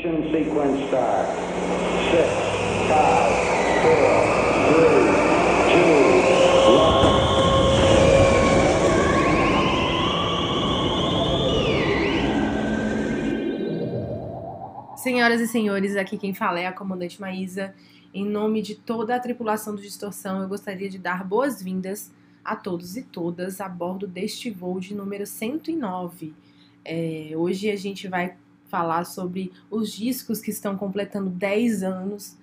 Ignition sequence start. Six, five, four, three, two, one. Senhoras e senhores, aqui quem fala é a comandante Maísa. Em nome de toda a tripulação do Distorção, eu gostaria de dar boas-vindas a todos e todas a bordo deste voo de número 109. É, hoje a gente vai falar sobre os discos que estão completando 10 anos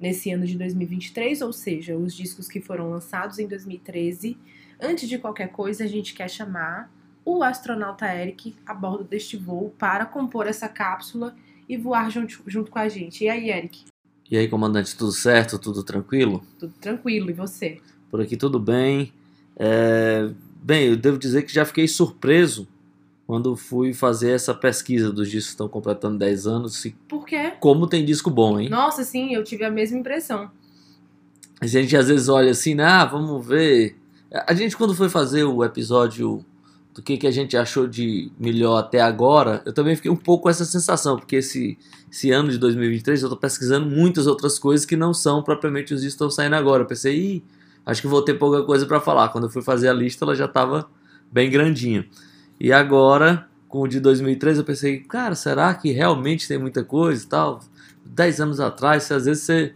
nesse ano de 2023, ou seja, os discos que foram lançados em 2013. Antes de qualquer coisa, a gente quer chamar o astronauta Eric a bordo deste voo para compor essa cápsula e voar junto, junto com a gente. E aí, Eric? E aí, comandante, tudo certo? Tudo tranquilo? Tudo tranquilo, e você? Por aqui tudo bem. É... Bem, eu devo dizer que já fiquei surpreso quando fui fazer essa pesquisa dos discos que estão completando 10 anos. E Por quê? como tem disco bom, hein? Nossa, sim, eu tive a mesma impressão. A gente às vezes olha assim, né? ah, vamos ver. A gente, quando foi fazer o episódio do que, que a gente achou de melhor até agora, eu também fiquei um pouco com essa sensação, porque esse, esse ano de 2023 eu tô pesquisando muitas outras coisas que não são propriamente os discos que estão saindo agora. Eu pensei, Ih, acho que vou ter pouca coisa para falar. Quando eu fui fazer a lista, ela já tava bem grandinha. E agora, com o de 2003, eu pensei, cara, será que realmente tem muita coisa e tal? Dez anos atrás, às vezes você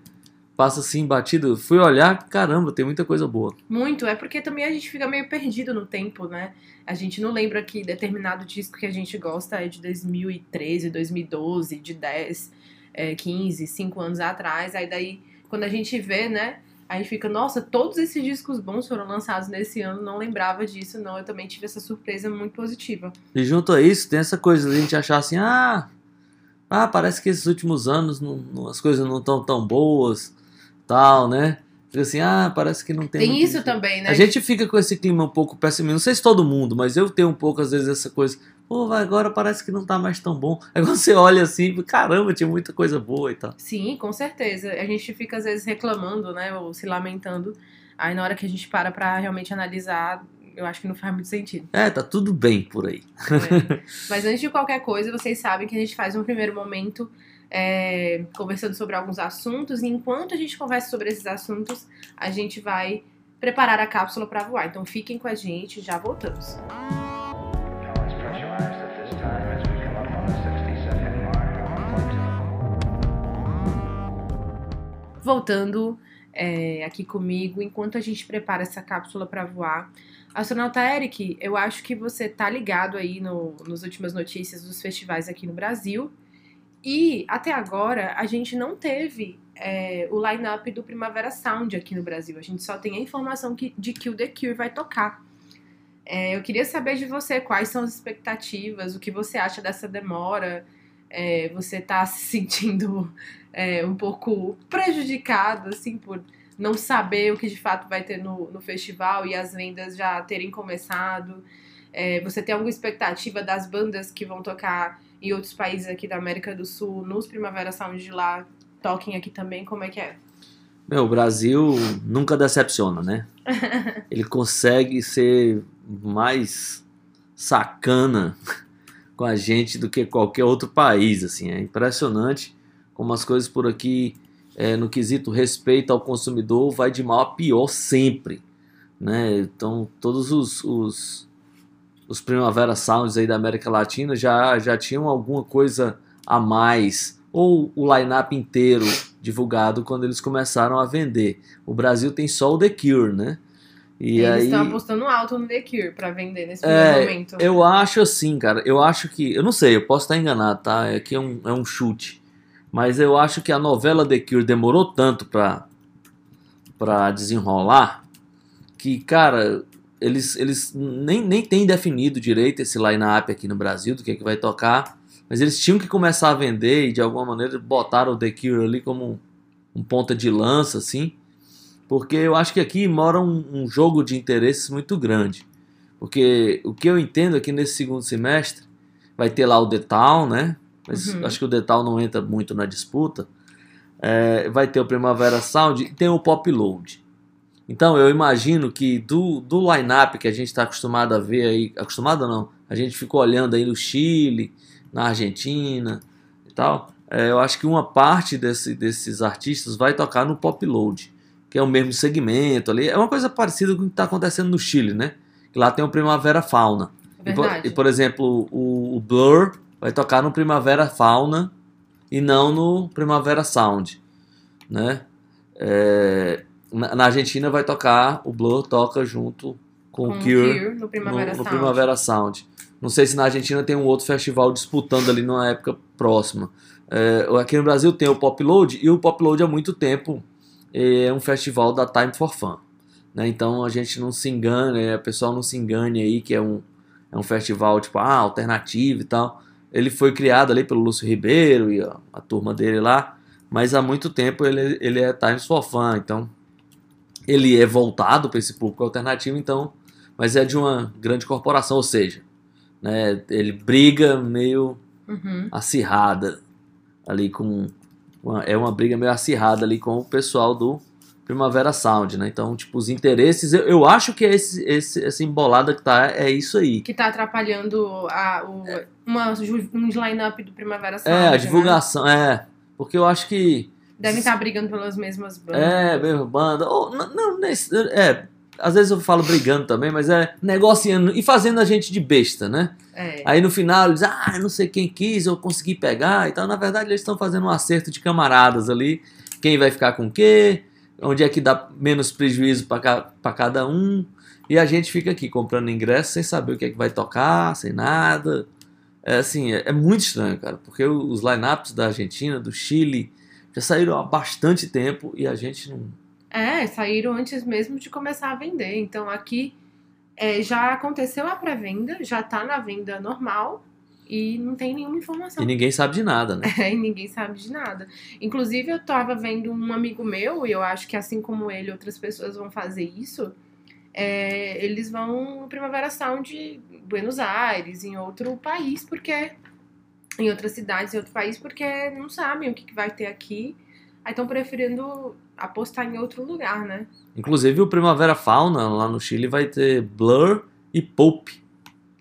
passa assim batido. Fui olhar, caramba, tem muita coisa boa. Muito, é porque também a gente fica meio perdido no tempo, né? A gente não lembra que determinado disco que a gente gosta é de 2013, 2012, de 10, é, 15, 5 anos atrás. Aí daí, quando a gente vê, né? Aí fica, nossa, todos esses discos bons foram lançados nesse ano, não lembrava disso, não. Eu também tive essa surpresa muito positiva. E junto a isso, tem essa coisa de a gente achar assim, ah, ah parece que esses últimos anos não, as coisas não estão tão boas, tal, né? Fica assim, ah, parece que não tem. Tem isso também, né? A gente fica com esse clima um pouco pessimista. Não sei se todo mundo, mas eu tenho um pouco, às vezes, essa coisa. Pô, agora parece que não tá mais tão bom. Aí quando você olha assim, caramba, tinha muita coisa boa e tal. Sim, com certeza. A gente fica às vezes reclamando, né, ou se lamentando. Aí na hora que a gente para pra realmente analisar, eu acho que não faz muito sentido. É, tá tudo bem por aí. né? Mas antes de qualquer coisa, vocês sabem que a gente faz um primeiro momento é, conversando sobre alguns assuntos. E enquanto a gente conversa sobre esses assuntos, a gente vai preparar a cápsula para voar. Então fiquem com a gente, já voltamos. Now it's pressurized at this time as we come up on the 60 second mark of 1.2. voltando é, aqui comigo enquanto a gente prepara essa cápsula para voar. Astronauta Eric, eu acho que você tá ligado aí no, nos últimas notícias dos festivais aqui no Brasil. E até agora a gente não teve é, o line-up do Primavera Sound aqui no Brasil. A gente só tem a informação que- de que o The Cure vai tocar. É, eu queria saber de você quais são as expectativas, o que você acha dessa demora. É, você tá se sentindo é, um pouco prejudicado, assim, por não saber o que de fato vai ter no, no festival e as vendas já terem começado. É, você tem alguma expectativa das bandas que vão tocar em outros países aqui da América do Sul, nos Primavera Sound de lá, toquem aqui também? Como é que é? Meu, o Brasil nunca decepciona, né? Ele consegue ser mais sacana com a gente do que qualquer outro país, assim. É impressionante como as coisas por aqui, é, no quesito respeito ao consumidor, vai de mal a pior sempre, né? Então, todos os, os, os Primavera Sounds aí da América Latina já, já tinham alguma coisa a mais, ou o line-up inteiro divulgado quando eles começaram a vender. O Brasil tem só o The Cure, né? E Eles aí, estão apostando alto no The Cure pra vender nesse primeiro É, momento. eu acho assim, cara. Eu acho que. Eu não sei, eu posso estar enganado, tá? Aqui é um, é um chute. Mas eu acho que a novela The Cure demorou tanto pra, pra desenrolar que, cara, eles, eles nem, nem têm definido direito esse line-up aqui no Brasil, do que, é que vai tocar. Mas eles tinham que começar a vender e de alguma maneira botaram o The Cure ali como um, um ponta de lança, assim. Porque eu acho que aqui mora um, um jogo de interesses muito grande. Porque o que eu entendo aqui nesse segundo semestre vai ter lá o The Town, né? Mas Uhum. acho que o The Town não entra muito na disputa. É, vai ter o Primavera Sound e tem o Pop Load. Então eu imagino que do, do line-up que a gente está acostumado a ver aí, acostumado não, a gente ficou olhando aí no Chile, na Argentina e tal, é, eu acho que uma parte desse- desses artistas vai tocar no Pop Load, que é o mesmo segmento ali. É uma coisa parecida com o que está acontecendo no Chile, né? Que lá tem o Primavera Fauna. E por, e, por exemplo, o, o Blur vai tocar no Primavera Fauna e não no Primavera Sound, né? É, na, na Argentina vai tocar, o Blur toca junto com, Com o Cure, no no, Primavera no Sound. Primavera Sound. Não sei se na Argentina tem um outro festival disputando ali numa época próxima. É, aqui no Brasil tem o Pop Load e o Pop Load há muito tempo é um festival da Time for Fun. Né? Então a gente não se engane, é, o pessoal não se engane aí que é um, é um festival tipo ah, alternativo e tal. Ele foi criado ali pelo Lúcio Ribeiro e a, a turma dele lá, mas há muito tempo ele, ele é Times for Fun, então ele é voltado para esse público alternativo, então, mas é de uma grande corporação, ou seja, né, ele briga meio Uhum. acirrada ali com uma- é uma briga meio acirrada ali com o pessoal do Primavera Sound, né? Então, tipo, os interesses, eu, eu acho que esse, esse, essa embolada que tá é isso aí. Que tá atrapalhando a, o, uma, ju- um line-up do Primavera Sound. É, a né? divulgação, é. Porque eu acho que Devem estar brigando pelas mesmas bandas. É, mesmo banda. Ou, não, não, é, às vezes eu falo brigando também, mas é negociando e fazendo a gente de besta, né? É. Aí no final eles, ah, não sei quem quis, eu consegui pegar e tal. Na verdade, eles estão fazendo um acerto de camaradas ali. Quem vai ficar com o quê? Onde é que dá menos prejuízo para cada um? E a gente fica aqui comprando ingresso sem saber o que é que vai tocar, sem nada. É assim, é, é muito estranho, cara, porque os lineups da Argentina, do Chile, já saíram há bastante tempo e a gente não. É, saíram antes mesmo de começar a vender. Então aqui é, já aconteceu a pré-venda, já tá na venda normal e não tem nenhuma informação. E ninguém sabe de nada, né? É, e ninguém sabe de nada. Inclusive, eu tava vendo um amigo meu, e eu acho que assim como ele, outras pessoas vão fazer isso. é, eles vão no Primavera Sound Buenos Aires, em outro país, porque. Em outras cidades, em outro país, porque não sabem o que, que vai ter aqui. Aí estão preferindo apostar em outro lugar, né? Inclusive o Primavera Fauna lá no Chile vai ter Blur e Pope.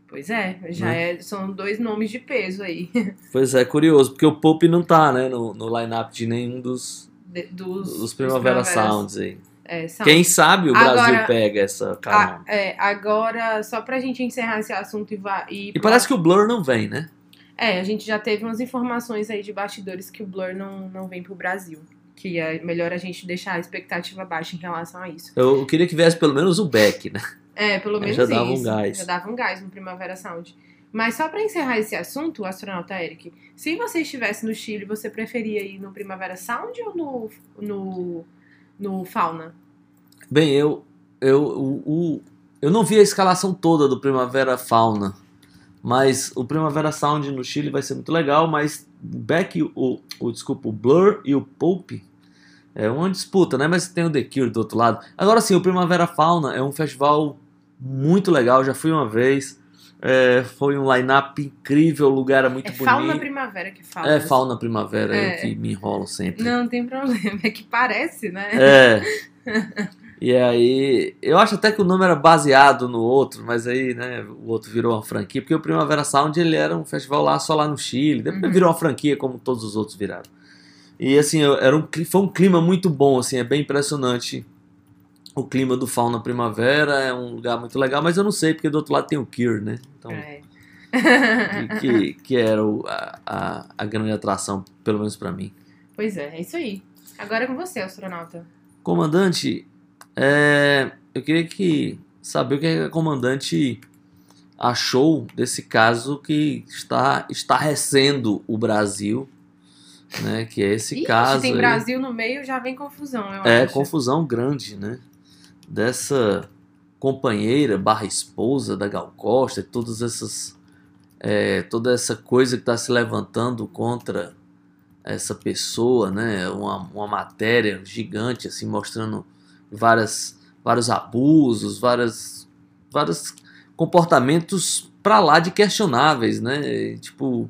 Pois é, já Né? é, são dois nomes de peso aí. Pois é, curioso, porque o Pope não tá, né, no, no line-up de nenhum dos, de- dos, dos Primavera Primaveras- Sounds aí. É, Sound. Quem sabe o Brasil Agora- pega essa carona. é, agora, só pra gente encerrar esse assunto e, va- e E parece que o Blur não vem, né? É, a gente já teve umas informações aí de bastidores que o Blur não, não vem pro Brasil. Que é melhor a gente deixar a expectativa baixa em relação a isso. Eu, eu queria que viesse pelo menos o Beck, né? É, pelo menos já dava um isso. gás. Já dava um gás no Primavera Sound. Mas só pra encerrar esse assunto, o astronauta Eric, se você estivesse no Chile, você preferia ir no Primavera Sound ou no, no, no Fauna? Bem, eu, eu, o- eu não vi a escalação toda do Primavera Fauna, mas o Primavera Sound no Chile vai ser muito legal, mas o Beck, o, o, desculpa, o Blur e o Pope é uma disputa, né? Mas tem o The Cure do outro lado. Agora sim, o Primavera Fauna é um festival muito legal, já fui uma vez. É, foi um line-up incrível, o lugar era muito é bonito. Fauna Primavera que fala. É fauna primavera É. eu que me enrolo sempre. Não, não tem problema. É que parece, né? É. E aí, eu acho até que o nome era baseado no outro, mas aí, né, o outro virou uma franquia, porque o Primavera Sound ele era um festival lá só lá no Chile, depois Uhum. virou uma franquia como todos os outros viraram. E assim, era um, foi um clima muito bom, assim, é bem impressionante. O clima do Fauna Primavera é um lugar muito legal, mas eu não sei, porque do outro lado tem o Cure, né? Então, É. que, que, era o- a, a, a grande atração, pelo menos pra mim. Pois é, é isso aí. Agora é com você, astronauta. Comandante, é, eu queria que saber o que a comandante achou desse caso que está estarrecendo o Brasil, né? Que é esse Ixi, caso tem aí. Brasil no meio, já vem confusão, eu é acho. confusão grande, né? Dessa companheira barra esposa da Gal Costa, e todas essas é, toda essa coisa que está se levantando contra essa pessoa, né? Uma, uma matéria gigante assim mostrando várias vários abusos, várias vários comportamentos para lá de questionáveis, né? Tipo,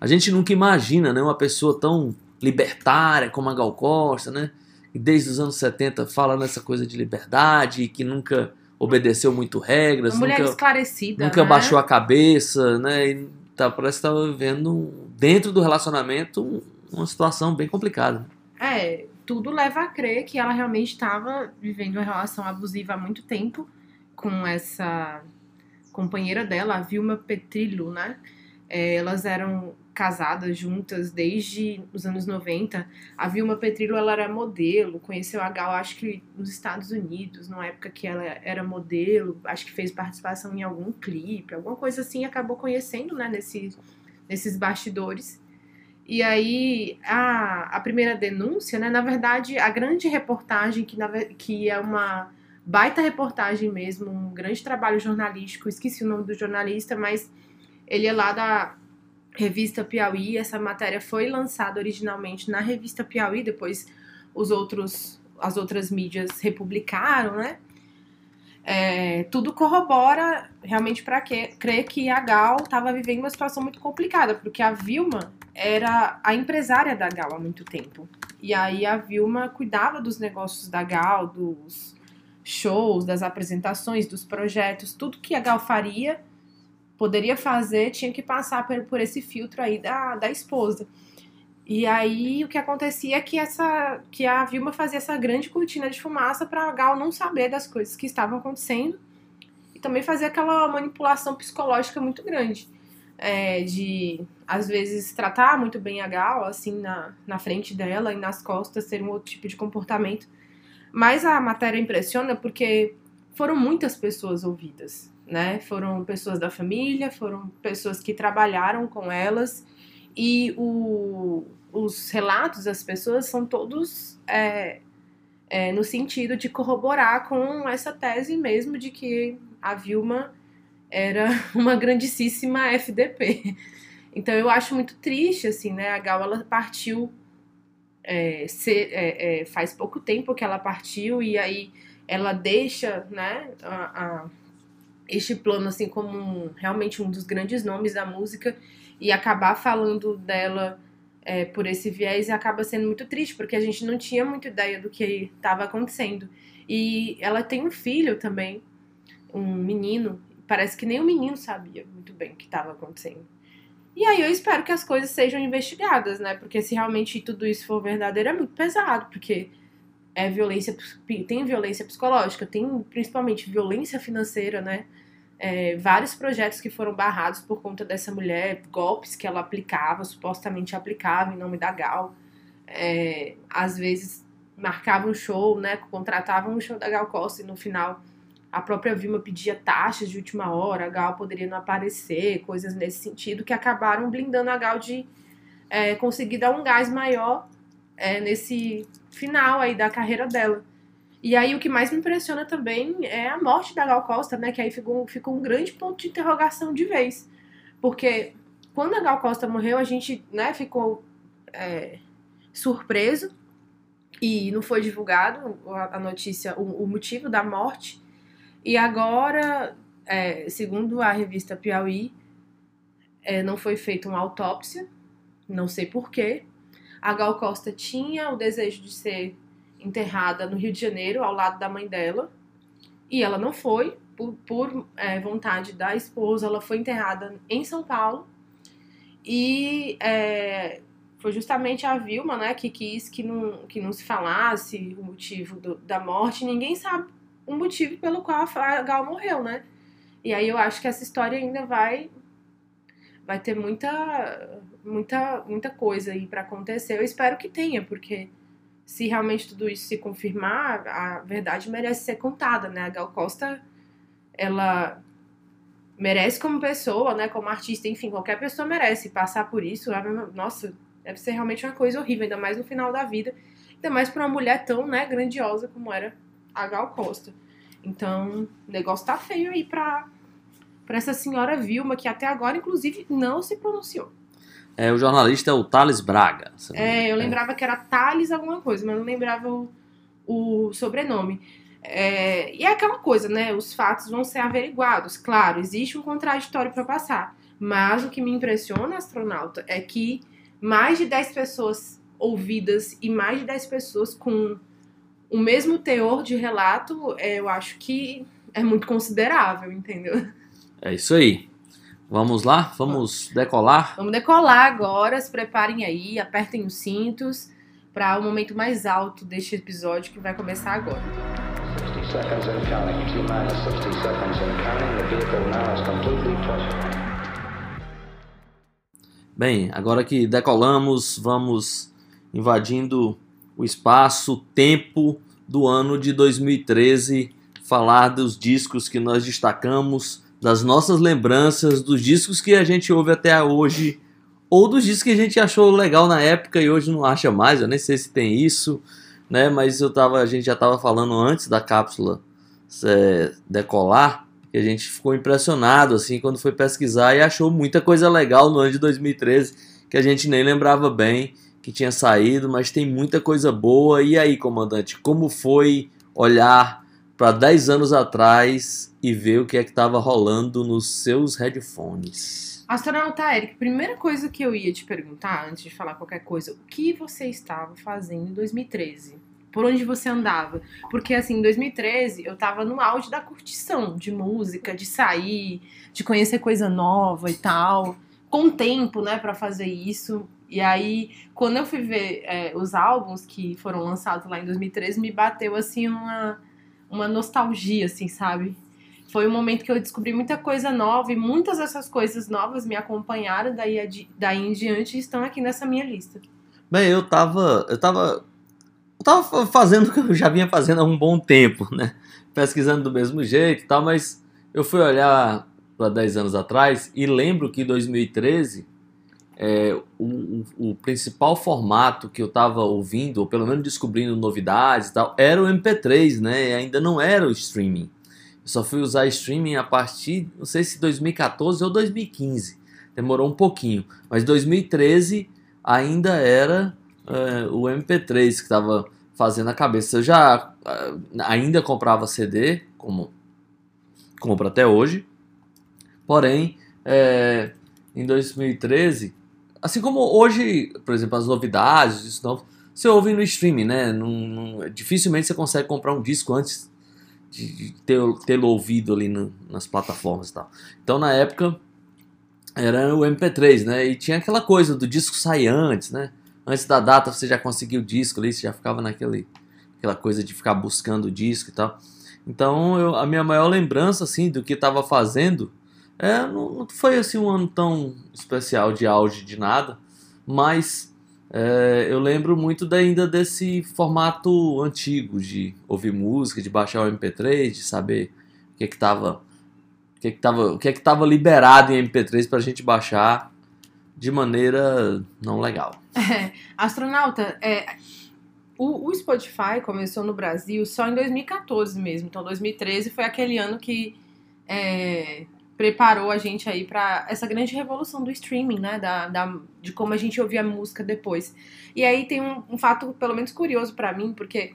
a gente nunca imagina, né, uma pessoa tão libertária como a Gal Costa, né? E desde os anos 70 fala nessa coisa de liberdade e que nunca obedeceu muito regras, Uma mulher nunca esclarecida, nunca né? baixou a cabeça, né? E tá, parece que tá vivendo dentro do relacionamento um, uma situação bem complicada. É, tudo leva a crer que ela realmente estava vivendo uma relação abusiva há muito tempo com essa companheira dela, a Vilma Petrillo, né? É, elas eram casadas juntas desde os anos 90. A Vilma Petrillo ela era modelo, conheceu a Gal acho que nos Estados Unidos, na época que ela era modelo, acho que fez participação em algum clipe, alguma coisa assim, acabou conhecendo, né, nesse, nesses bastidores. E aí, a, a primeira denúncia, né, na verdade, a grande reportagem, que, na, que é uma baita reportagem mesmo, um grande trabalho jornalístico, esqueci o nome do jornalista, mas ele é lá da revista Piauí. Essa matéria foi lançada originalmente na revista Piauí, depois os outros, as outras mídias republicaram, né? É, tudo corrobora realmente para crer que a Gal estava vivendo uma situação muito complicada, porque a Vilma era a empresária da Gal há muito tempo. E aí a Vilma cuidava dos negócios da Gal, dos shows, das apresentações, dos projetos, tudo que a Gal faria poderia fazer tinha que passar por, por esse filtro aí da, da esposa. E aí o que acontecia é que essa que a Vilma fazia essa grande cortina de fumaça para a Gal não saber das coisas que estavam acontecendo e também fazia aquela manipulação psicológica muito grande. É, de às vezes tratar muito bem a Gal, assim, na, na frente dela e nas costas, ser um outro tipo de comportamento. Mas a matéria impressiona porque foram muitas pessoas ouvidas né? Foram pessoas da família, foram pessoas que trabalharam com elas e o, os relatos das pessoas são todos é, é, no sentido de corroborar com essa tese mesmo de que a Vilma era uma grandíssima FDP. Então eu acho muito triste, assim, né? A Gal ela partiu é, é, é, faz pouco tempo que ela partiu e aí ela deixa, né? A, a este plano assim como um, realmente um dos grandes nomes da música e acabar falando dela é, por esse viés acaba sendo muito triste porque a gente não tinha muita ideia do que estava acontecendo. E ela tem um filho também um menino parece que nem o menino sabia muito bem o que estava acontecendo. E aí eu espero que as coisas sejam investigadas né? Porque se realmente tudo isso for verdadeiro é muito pesado porque é violência, tem violência psicológica, tem principalmente violência financeira, né? É, vários projetos que foram barrados por conta dessa mulher, golpes que ela aplicava, supostamente aplicava em nome da Gal. É, às vezes marcava um show, né? Contratavam um show da Gal Costa e no final a própria Vilma pedia taxas de última hora, a Gal poderia não aparecer, coisas nesse sentido, que acabaram blindando a Gal de é, conseguir dar um gás maior é, nesse final aí da carreira dela. E aí o que mais me impressiona também é a morte da Gal Costa, né? Que aí ficou, ficou um grande ponto de interrogação de vez. Porque quando a Gal Costa morreu, a gente né, ficou é, surpreso e não foi divulgado a, notícia, o, o, motivo da morte. E agora, é, segundo a revista Piauí, é, não foi feita uma autópsia, não sei porquê, a Gal Costa tinha o desejo de ser enterrada no Rio de Janeiro, ao lado da mãe dela, e ela não foi, por, por é, vontade da esposa, ela foi enterrada em São Paulo, e é, foi justamente a Vilma né, que quis que não, que não se falasse o motivo do, da morte, ninguém sabe o motivo pelo qual a Gal morreu, né? E aí eu acho que essa história ainda vai vai ter muita muita muita coisa aí para acontecer. Eu espero que tenha, porque se realmente tudo isso se confirmar, a verdade merece ser contada, né? A Gal Costa ela merece como pessoa, né, como artista, enfim, qualquer pessoa merece passar por isso. Nossa, deve ser realmente uma coisa horrível, ainda mais no final da vida, ainda mais para uma mulher tão, né, grandiosa como era a Gal Costa. Então, o negócio tá feio aí pra para essa senhora Vilma, que até agora, inclusive, não se pronunciou. É, o jornalista é o Thales Braga. É, eu lembrava que era Thales alguma coisa, mas não lembrava o, o sobrenome. É, e é aquela coisa, né? Os fatos vão ser averiguados. Claro, existe um contraditório para passar. Mas o que me impressiona, astronauta, é que mais de 10 pessoas ouvidas e mais de 10 pessoas com o mesmo teor de relato, é, eu acho que é muito considerável, entendeu? É isso aí. Vamos lá? Vamos decolar? Vamos decolar agora, se preparem aí, apertem os cintos para o momento mais alto deste episódio que vai começar agora. 60 seconds and counting. T minus 60 seconds and counting. The vehicle now is completely pressurized. Bem, agora que decolamos, vamos invadindo o espaço, o tempo do ano de 2013, falar dos discos que nós destacamos, das nossas lembranças, dos discos que a gente ouve até hoje, ou dos discos que a gente achou legal na época e hoje não acha mais, eu nem sei se tem isso, né? Mas eu tava, a gente já estava falando antes da cápsula é, decolar, que a gente ficou impressionado assim quando foi pesquisar e achou muita coisa legal no ano de 2013 que a gente nem lembrava bem que tinha saído, mas tem muita coisa boa. E aí, comandante, como foi olhar para 10 anos atrás e ver o que é que estava rolando nos seus headphones? Astronauta Eric, primeira coisa que eu ia te perguntar, antes de falar qualquer coisa, o que você estava fazendo em 2013? Por onde você andava? Porque, assim, em 2013 eu tava no auge da curtição de música, de sair, de conhecer coisa nova e tal. Com tempo, né, para fazer isso. E aí, quando eu fui ver é, os álbuns que foram lançados lá em 2013, me bateu, assim, uma, uma nostalgia, assim, sabe? Foi um momento que eu descobri muita coisa nova e muitas dessas coisas novas me acompanharam daí, daí em diante e estão aqui nessa minha lista. Bem, eu tava. Eu tava. Eu tava fazendo o que eu já vinha fazendo há um bom tempo, né? Pesquisando do mesmo jeito e tal, mas eu fui olhar para 10 anos atrás e lembro que em 2013 é, o, o- principal formato que eu tava ouvindo, ou pelo menos descobrindo novidades e tal, era o MP3, né? Ainda não era o streaming. Eu só fui usar streaming a partir, não sei se 2014 ou 2015. Demorou um pouquinho. Mas 2013 ainda era é, o MP3 que estava fazendo a cabeça. Eu já ah, ainda comprava CD, como compro até hoje. Porém, é, em 2013, assim como hoje, por exemplo, as novidades, isso novo, você ouve no streaming, né? Dificilmente você consegue comprar um disco antes de, tê-lo ouvido ali no- nas plataformas e tal. Então, na época, era o MP3, né? E tinha aquela coisa do disco sair antes, né? Antes da data você já conseguia o disco ali, você já ficava naquele, aquela coisa de ficar buscando o disco e tal. Então, eu- a minha maior lembrança, assim, do que estava fazendo, é, não, não foi, assim, um ano tão especial de auge de nada, mas é, eu lembro muito da- ainda desse formato antigo de ouvir música, de baixar o MP3, de saber o que que tava, o que que tava, o que que tava liberado em MP3 pra gente baixar de maneira não legal. Astronauta, é, o, o Spotify começou no Brasil só em 2014 mesmo. Então, 2013 foi aquele ano que é, preparou a gente aí para essa grande revolução do streaming, né? Da, da- de como a gente ouvia música depois. E aí tem um, um fato, pelo menos curioso para mim, porque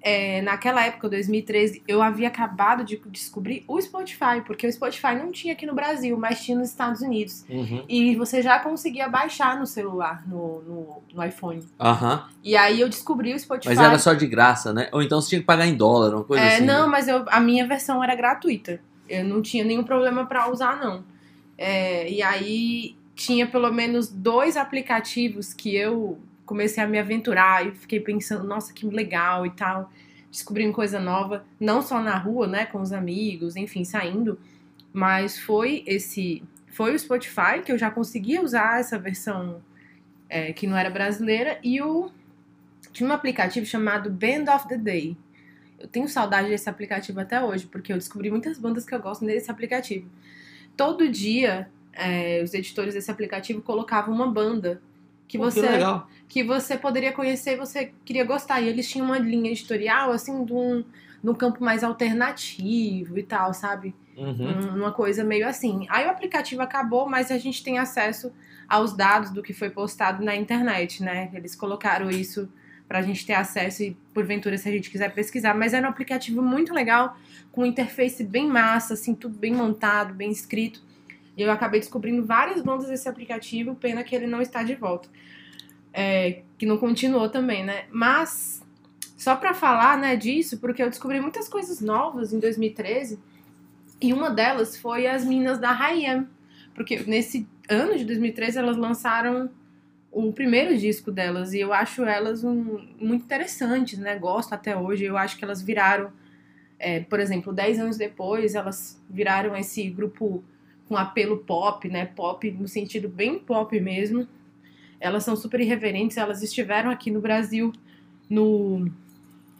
é, naquela época, 2013, eu havia acabado de descobrir o Spotify, porque o Spotify não tinha aqui no Brasil, mas tinha nos Estados Unidos. E você já conseguia baixar no celular, no, no, no iPhone. Aham. E aí eu descobri o Spotify. Mas era só de graça, né? Ou então você tinha que pagar em dólar, uma coisa É, assim. não, né? mas eu- a minha versão era gratuita. Eu não tinha nenhum problema pra usar, não. É, e aí tinha pelo menos dois aplicativos que eu comecei a me aventurar e fiquei pensando, nossa, que legal e tal. Descobrindo coisa nova, não só na rua, né, com os amigos, enfim, saindo, mas foi esse. Foi o Spotify, que eu já conseguia usar essa versão é, que não era brasileira, e o. Tinha um aplicativo chamado Band of the Day. Eu tenho saudade desse aplicativo até hoje, porque eu descobri muitas bandas que eu gosto nesse aplicativo. Todo dia, é, os editores desse aplicativo colocavam uma banda que Pô, você Que que você poderia conhecer e você queria gostar. E eles tinham uma linha editorial, assim, de um, de um campo mais alternativo e tal, sabe? Uhum. Um- Uma coisa meio assim. Aí o aplicativo acabou, mas a gente tem acesso aos dados do que foi postado na internet, né? Eles colocaram isso pra gente ter acesso e, porventura, se a gente quiser pesquisar. Mas era um aplicativo muito legal, com interface bem massa, assim, tudo bem montado, bem escrito. E eu acabei descobrindo várias bandas desse aplicativo, pena que ele não está de volta. É, que não continuou também, né? Mas, só pra falar, né, disso, porque eu descobri muitas coisas novas em 2013, e uma delas foi as meninas da Hayam. Porque nesse ano de 2013 elas lançaram o primeiro disco delas e eu acho elas um, muito interessantes, né? Gosto até hoje. Eu acho que elas viraram, é, por exemplo, 10 anos depois, elas viraram esse grupo com apelo pop, né? Pop no sentido bem pop mesmo. Elas são super irreverentes, elas estiveram aqui no Brasil no.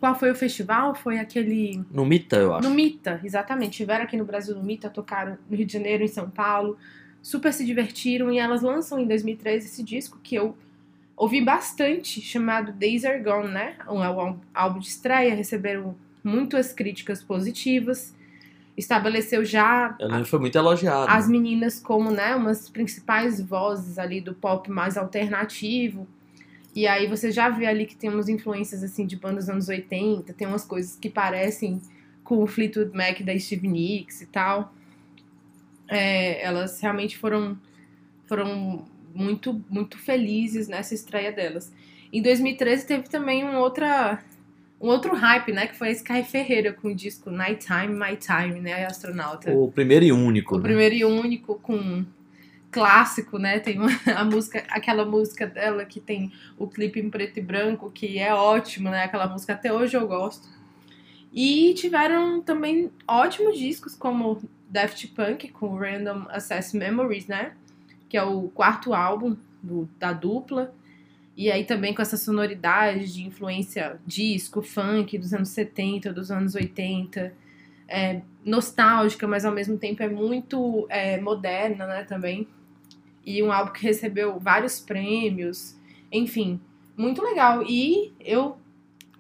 Qual foi o festival? Foi aquele. No Mita, eu acho. No Mita, exatamente. Estiveram aqui no Brasil no Mita, tocaram no Rio de Janeiro, em São Paulo. Super se divertiram e elas lançam em 2013 esse disco que eu ouvi bastante, chamado Days Are Gone, né? Um, é um álbum de estreia, receberam muitas críticas positivas. Estabeleceu já Eu lembro que foi muito elogiado. as meninas como, né, umas principais vozes ali do pop mais alternativo. E aí você já vê ali que tem umas influências assim de bandas dos anos 80, tem umas coisas que parecem com o Fleetwood Mac da Steve Nicks e tal. É, elas realmente foram foram muito muito felizes nessa estreia delas. Em 2013 teve também um outra um outro hype, né, que foi a Sky Ferreira com o disco Nighttime My Time, né, a astronauta. O primeiro e único. O né? primeiro e único com clássico, né? Tem uma, a música, aquela música dela que tem o clipe em preto e branco, que é ótimo, né? Aquela música até hoje eu gosto. E tiveram também ótimos discos como Daft Punk com Random Access Memories, né? Que é o quarto álbum do- da dupla. E aí também com essa sonoridade de influência disco, funk dos anos 70, dos anos 80 é, nostálgica, mas ao mesmo tempo é muito é, moderna, né, também. E um álbum que recebeu vários prêmios, enfim, muito legal. E eu,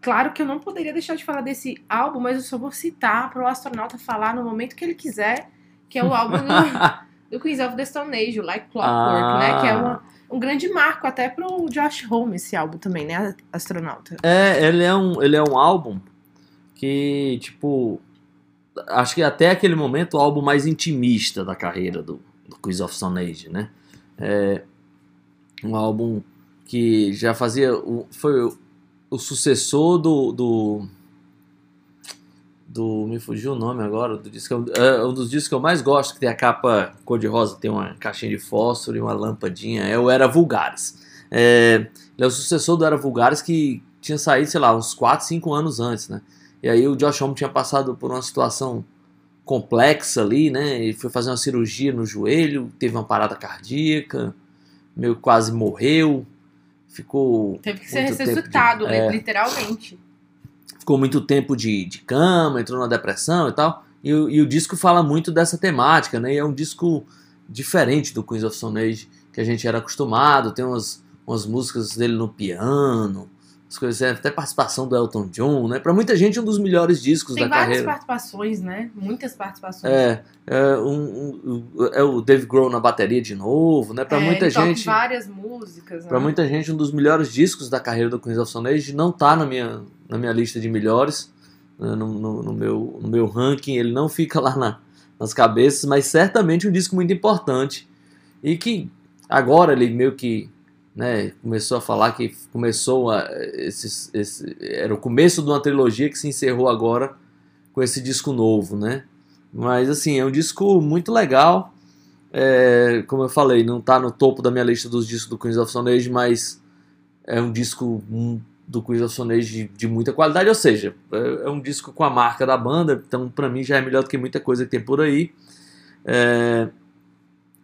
claro que eu não poderia deixar de falar desse álbum, mas eu só vou citar para o astronauta falar no momento que ele quiser, que é o álbum do, do Queens of the Stone Age, o Like Clockwork, Ah. né, que é uma, um grande marco até pro Josh Homme esse álbum também, né, astronauta. É, ele é um, ele é um álbum que, tipo, acho que até aquele momento o álbum mais intimista da carreira do, do Quiz of Stone Age, né? É um álbum que já fazia, o, foi o, sucessor do, do do me fugiu o nome agora do disco é um dos discos que eu mais gosto que tem a capa cor de rosa tem uma caixinha de fósforo e uma lampadinha é o Era Vulgares é, ele é o sucessor do Era Vulgares que tinha saído, sei lá, uns 4, 5 anos antes, né? E aí o Josh Homme tinha passado por uma situação complexa ali, né? Ele foi fazer uma cirurgia no joelho, teve uma parada cardíaca, meio quase morreu, ficou Teve que ser de- ressuscitado, né, é, literalmente. ficou muito tempo de, de cama, entrou na depressão e tal. E, o- e o disco fala muito dessa temática, né? E é um disco diferente do Queens of Stone Age que a gente era acostumado. Tem umas, umas músicas dele no piano, as coisas, é, até participação do Elton John, né? Pra muita gente, um dos melhores discos Tem da várias carreira. participações, né? Muitas participações. É, é, um- um- é o Dave Grohl na bateria de novo, né? Pra É, muita gente. várias músicas. Né? muita gente, um dos melhores discos da carreira do Queens of Stone Age não tá na minha, na minha lista de melhores, né, no, no- no meu, no meu ranking, ele não fica lá na- nas cabeças, mas certamente um disco muito importante e que agora ele meio que né, começou a falar que começou a, esses, esse, era o começo de uma trilogia que se encerrou agora com esse disco novo, né? Mas assim, é um disco muito legal. É, como eu falei, não tá no topo da minha lista dos discos do Queens of Stone Age, mas é um disco do Queens of Stone Age de, de muita qualidade, ou seja, é, é um disco com a marca da banda, então pra mim já é melhor do que muita coisa que tem por aí. É,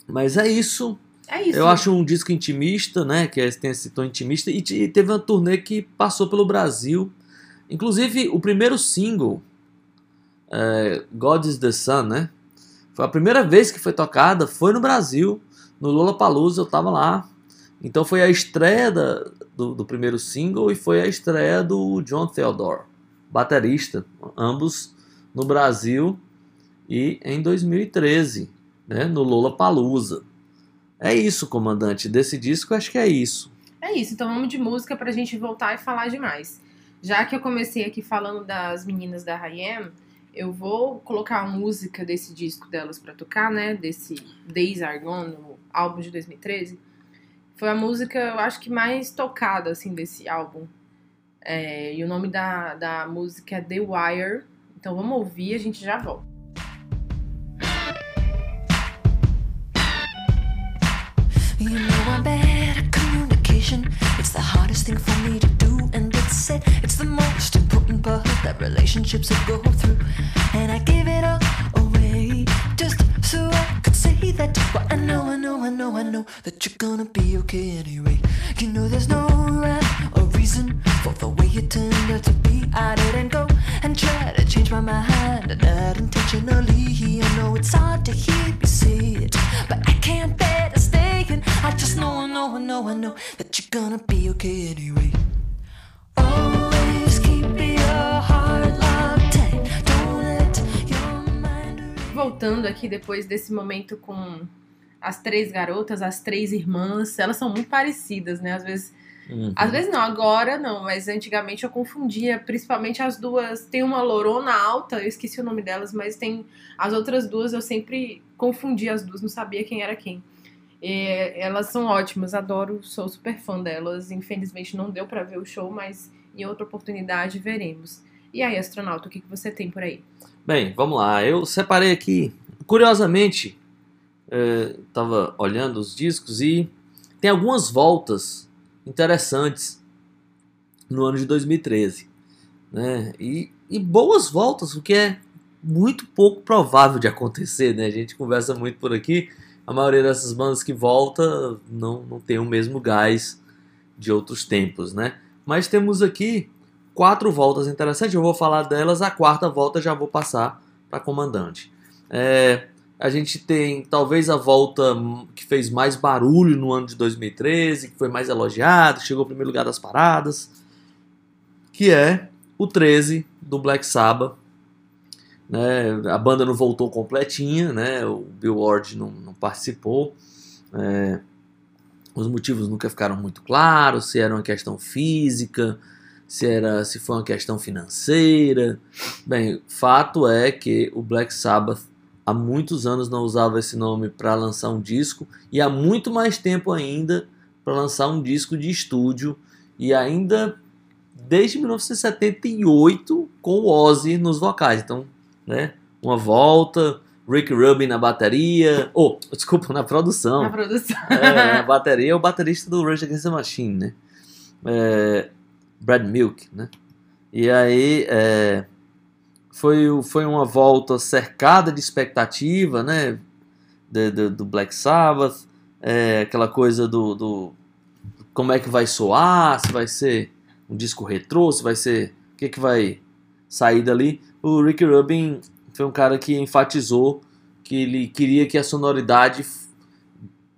mas é isso. É isso. Eu acho um disco intimista, né? Que é- tem esse tom intimista. E, e teve uma turnê que passou pelo Brasil. Inclusive, o primeiro single, é, God is the Sun, né? Foi a primeira vez que foi tocada, foi no Brasil, no Lollapalooza, eu tava lá. Então foi a estreia da- do, do primeiro single e foi a estreia do John Theodore, baterista. Ambos no Brasil e em 2013, né? No Lollapalooza. É isso, comandante. Desse disco, acho que é isso. É isso, então vamos de música pra gente voltar e falar demais. Já que eu comecei aqui falando das meninas da Hayam, eu vou colocar a música desse disco delas pra tocar, né? Desse Days Are Gone, no álbum de 2013. Foi a música, eu acho que mais tocada, assim, desse álbum. É, e o nome da, da música é The Wire. Então vamos ouvir a gente já volta. You know I'm bad at communication. It's the hardest thing for me to do, and it's it's the most important part that relationships go through. And I give it all away just so I could say that. But I know, I know, I know, I know that you're gonna be okay anyway. You know there's no rhyme or reason for the way it turned out to be. I didn't go and try to change my mind, not intentionally. I know it's hard to hear me say it, but I can't bear to stay. And I just know, I know, I know, I know that you're gonna be okay anyway. Always keep your heart locked tight. Don't let your mind. Voltando aqui depois desse momento com as três garotas, as três irmãs, elas são muito parecidas, né? Às vezes, Uhum. às vezes não, agora não, mas antigamente eu confundia, principalmente as duas. Tem uma lorona alta, eu esqueci o nome delas, mas tem as outras duas, eu sempre confundia as duas, não sabia quem era quem. E elas são ótimas, adoro, sou super fã delas. Infelizmente não deu pra ver o show, mas em outra oportunidade veremos. E aí, astronauta, o que, que você tem por aí? Bem, vamos lá. Eu separei aqui, curiosamente, eh, tava olhando os discos e tem algumas voltas interessantes no ano de 2013, né? E, e boas voltas, o que é muito pouco provável de acontecer, né? A gente conversa muito por aqui, a maioria dessas bandas que volta não, não tem o mesmo gás de outros tempos, né? Mas temos aqui quatro voltas interessantes. Eu vou falar delas. A quarta volta já vou passar para comandante. É, a gente tem talvez a volta que fez mais barulho no ano de 2013, que foi mais elogiado, chegou ao primeiro lugar das paradas, que é o 13 do Black Sabbath. Né? A banda não voltou completinha, né? o Bill Ward não, não participou. É, os motivos nunca ficaram muito claros, se era uma questão física, se era se foi uma questão financeira. Bem, fato é que o Black Sabbath há muitos anos não usava esse nome para lançar um disco e há muito mais tempo ainda para lançar um disco de estúdio e ainda desde 1978 com o Ozzy nos vocais. Então, né, uma volta, Rick Rubin na bateria, oh, desculpa, na produção. Na produção. É, na bateria é o baterista do Rage Against the Machine, né? É, Brad Milk, né? E aí é, foi, foi uma volta cercada de expectativa, né? De- de- do Black Sabbath, é, aquela coisa do, do como é que vai soar, se vai ser um disco retrô, se vai ser o que que vai sair dali. O Rick Rubin foi um cara que enfatizou que ele queria que a sonoridade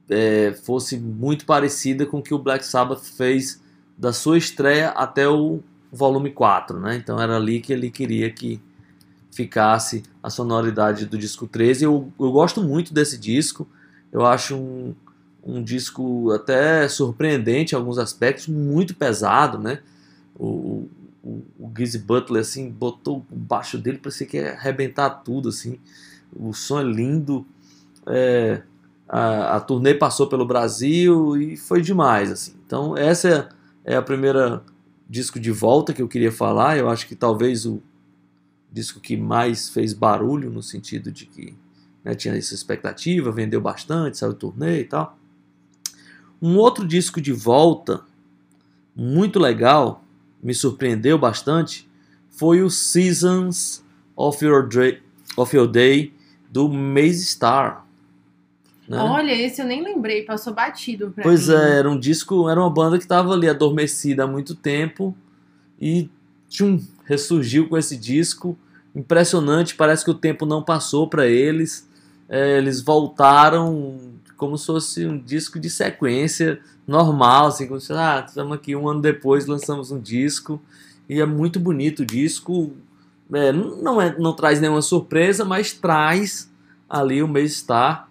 é, fosse muito parecida com o que o Black Sabbath fez da sua estreia até o volume 4, né? Então era ali que ele queria que ficasse a sonoridade do disco 13. Eu, eu gosto muito desse disco, eu acho um, um disco até surpreendente em alguns aspectos, muito pesado, né? O, o, o Gizzy Butler, assim, botou o baixo dele, parecia que ia arrebentar tudo, assim. O som é lindo, é, a, a turnê passou pelo Brasil e foi demais, assim. Então essa é, é a primeira disco de volta que eu queria falar. Eu acho que talvez o disco que mais fez barulho no sentido de que né, tinha essa expectativa, vendeu bastante, saiu turnê e tal. Um outro disco de volta muito legal, me surpreendeu bastante, foi o Seasons of Your, Dra- of Your Day do Maze Star. né? Olha, esse eu nem lembrei, passou batido pra Pois mim. é, era um disco, era uma banda que estava ali adormecida há muito tempo e tchum, ressurgiu com esse disco. Impressionante, parece que o tempo não passou para eles. É, eles voltaram como se fosse um disco de sequência normal, assim, como se ah, estamos aqui um ano depois, lançamos um disco e é muito bonito o disco. É, não, é, não traz nenhuma surpresa, mas traz ali o Maze Star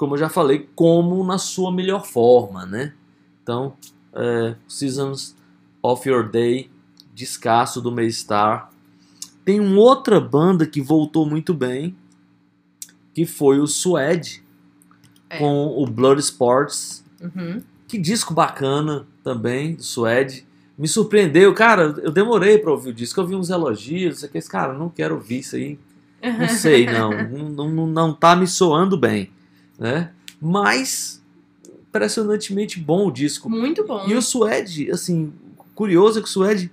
como eu já falei, como na sua melhor forma, né? Então, é, Seasons of Your Day, descasso do Maystar. Tem uma outra banda que voltou muito bem, que foi o Suede, É. com o Blood Sports. Uhum. Que disco bacana também, do Suede. Me surpreendeu, cara, eu demorei pra ouvir o disco, eu vi uns elogios, aqui, esse cara, não quero ouvir isso aí, não sei, não. não, não, não tá me soando bem. Né? Mas impressionantemente bom o disco. Muito bom. E o Suede, assim, curioso é que o Suede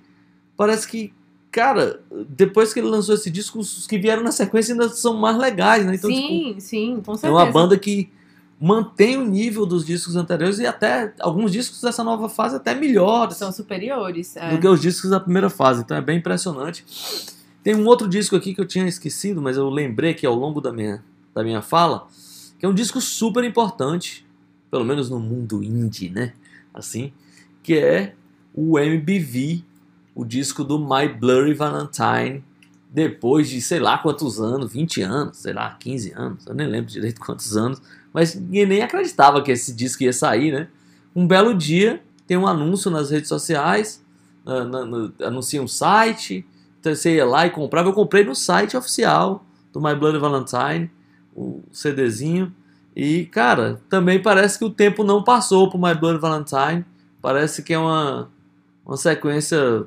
parece que, cara, depois que ele lançou esse disco, os que vieram na sequência ainda são mais legais, né? Então, tipo, sim, sim, com é certeza. uma banda que mantém o nível dos discos anteriores e até alguns discos dessa nova fase até melhores São superiores. é. do que os discos da primeira fase. Então é bem impressionante. Tem um outro disco aqui que eu tinha esquecido, mas eu lembrei que ao longo da minha, da minha fala, que é um disco super importante, pelo menos no mundo indie, né? Assim, que é o MBV, o disco do My Blurry Valentine, depois de sei lá quantos anos, 20 anos, sei lá, 15 anos, eu nem lembro direito quantos anos, mas ninguém nem acreditava que esse disco ia sair, né? Um belo dia, tem um anúncio nas redes sociais, na- na- no- anuncia um site, então você ia lá e comprava. Eu comprei no site oficial do My Bloody Valentine, o CDzinho. E, cara, também parece que o tempo não passou pro My Bloody Valentine. Parece que é uma, uma sequência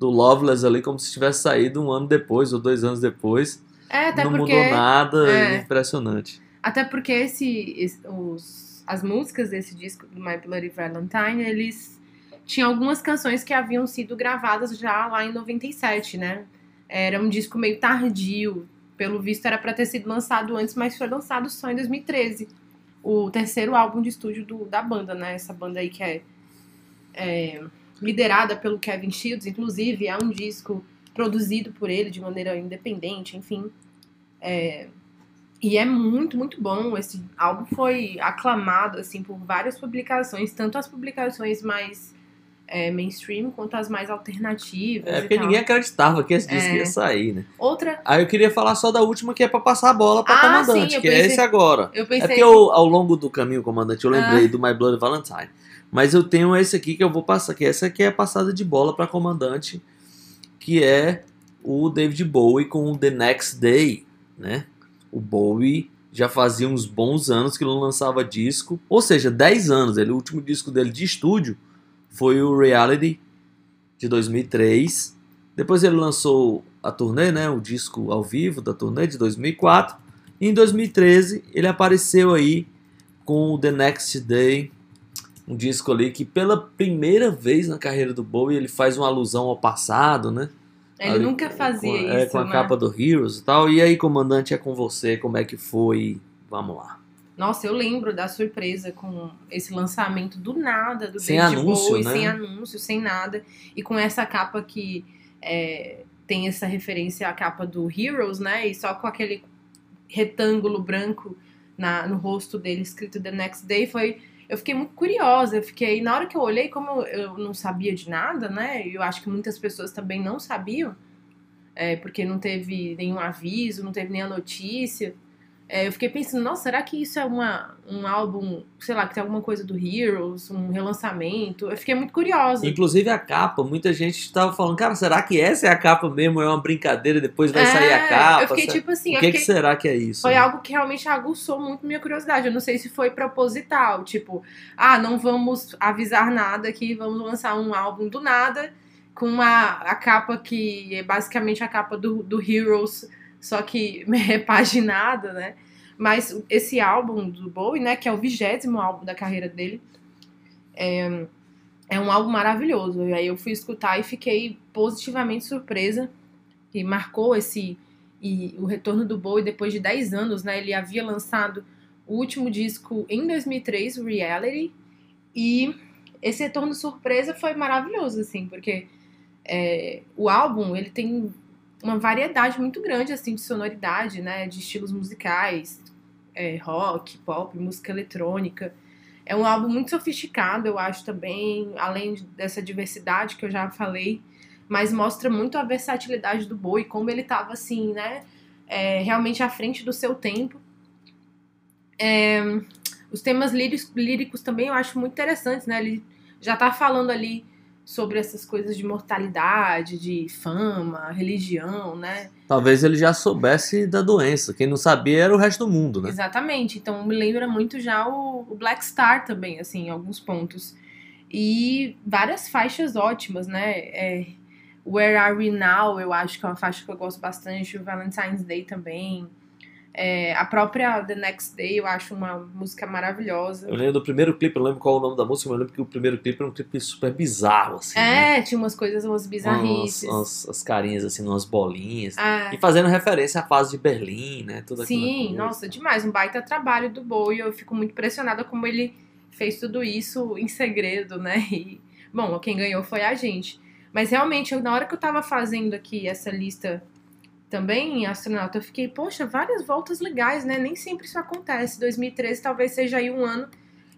do Loveless ali, como se tivesse saído um ano depois ou dois anos depois. É, até não porque. mudou nada, é. impressionante. Até porque esse, esse- os, as músicas desse disco do My Bloody Valentine, eles tinham algumas canções que haviam sido gravadas já lá em 97, né? Era um disco meio tardio, pelo visto era pra ter sido lançado antes, mas foi lançado só em 2013. O terceiro álbum de estúdio do- da banda, né? Essa banda aí que é, é liderada pelo Kevin Shields, inclusive é um disco produzido por ele de maneira independente, enfim. É, e é muito, muito bom. Esse álbum foi aclamado assim por várias publicações, tanto as publicações mais é, mainstream quanto as mais alternativas. É porque ninguém acreditava que esse disco É. ia sair, né? Outra, Aí eu queria falar só da última, que é pra passar a bola pra Ah, comandante, sim, que é pensei- esse agora. eu É pensei. porque eu, ao longo do caminho, comandante, eu lembrei Ah. do My Blood Valentine. Mas eu tenho esse aqui que eu vou passar, que essa aqui é a passada de bola para comandante, que é o David Bowie com The Next Day, né? O Bowie já fazia uns bons anos que não lançava disco, ou seja, 10 anos. Ele, o último disco dele de estúdio foi o Reality de 2003. Depois ele lançou a turnê, né, o disco ao vivo da turnê de 2004. E em 2013 ele apareceu aí com o The Next Day, um disco ali que pela primeira vez na carreira do Bowie ele faz uma alusão ao passado, né? Ele Ali nunca fazia com, isso. É, com a né? capa do Heroes e tal. E aí, comandante, é com você, como é que foi? Vamos lá. Nossa, eu lembro da surpresa com esse lançamento do nada do Sem David anúncio, Bowie, né? sem anúncio, sem nada, e com essa capa que é, tem essa referência à capa do Heroes, né? E só com aquele retângulo branco na, no rosto dele escrito The Next Day foi. Eu fiquei muito curiosa, eu fiquei. Na hora que eu olhei, como eu não sabia de nada, né? Eu acho que muitas pessoas também não sabiam, é, porque não teve nenhum aviso, não teve nenhuma notícia. É, eu fiquei pensando, nossa, será que isso é uma, um álbum, sei lá, que tem alguma coisa do Heroes, um relançamento? Eu fiquei muito curiosa. Inclusive a capa, muita gente estava falando, cara, será que essa é a capa mesmo? É uma brincadeira depois vai É, sair a capa? Eu fiquei Será- tipo assim, o que, fiquei, que será que é isso? foi algo que realmente aguçou muito minha curiosidade. Eu não sei se foi proposital, tipo, ah, não vamos avisar nada aqui, vamos lançar um álbum do nada, com uma, a capa que é basicamente a capa do, do Heroes, só que repaginada, né? Mas esse álbum do Bowie, né, que é o vigésimo álbum da carreira dele, é, é um álbum maravilhoso. E aí eu fui escutar e fiquei positivamente surpresa. E marcou esse e o retorno do Bowie depois de 10 anos, né? Ele havia lançado o último disco em 2003, o Reality, e esse retorno surpresa foi maravilhoso, assim, porque é, o álbum ele tem uma variedade muito grande assim de sonoridade, né? De estilos musicais, é, rock, pop, música eletrônica. É um álbum muito sofisticado, eu acho também, além de- dessa diversidade que eu já falei, mas mostra muito a versatilidade do Bowie, como ele estava assim, né? é, realmente à frente do seu tempo. É, os temas líricos, líricos também eu acho muito interessantes, né? Ele já tá falando ali sobre essas coisas de mortalidade, de fama, religião, né? Talvez ele já soubesse da doença. Quem não sabia era o resto do mundo, né? Exatamente. Então me lembra muito já o, Black Star também, assim, em alguns pontos. E várias faixas ótimas, né? É, Where Are We Now, eu acho que é uma faixa que eu gosto bastante. O Valentine's Day também. É, a própria The Next Day eu acho uma música maravilhosa. Eu lembro do primeiro clipe, eu não lembro qual é o nome da música, mas eu lembro que o primeiro clipe era um clipe super bizarro, assim. né? É, tinha umas coisas, umas bizarrices. Umas, umas- as carinhas, assim, umas bolinhas. Ah, E fazendo referência à fase de Berlim, né? Tudo Sim, nossa, demais. Um baita trabalho do Bowie. Eu fico muito impressionada como ele fez tudo isso em segredo, né? E, bom, quem ganhou foi a gente. Mas realmente, eu- na hora que eu tava fazendo aqui essa lista também, astronauta, eu fiquei, poxa, várias voltas legais, né? Nem sempre isso acontece. 2013 talvez seja aí um ano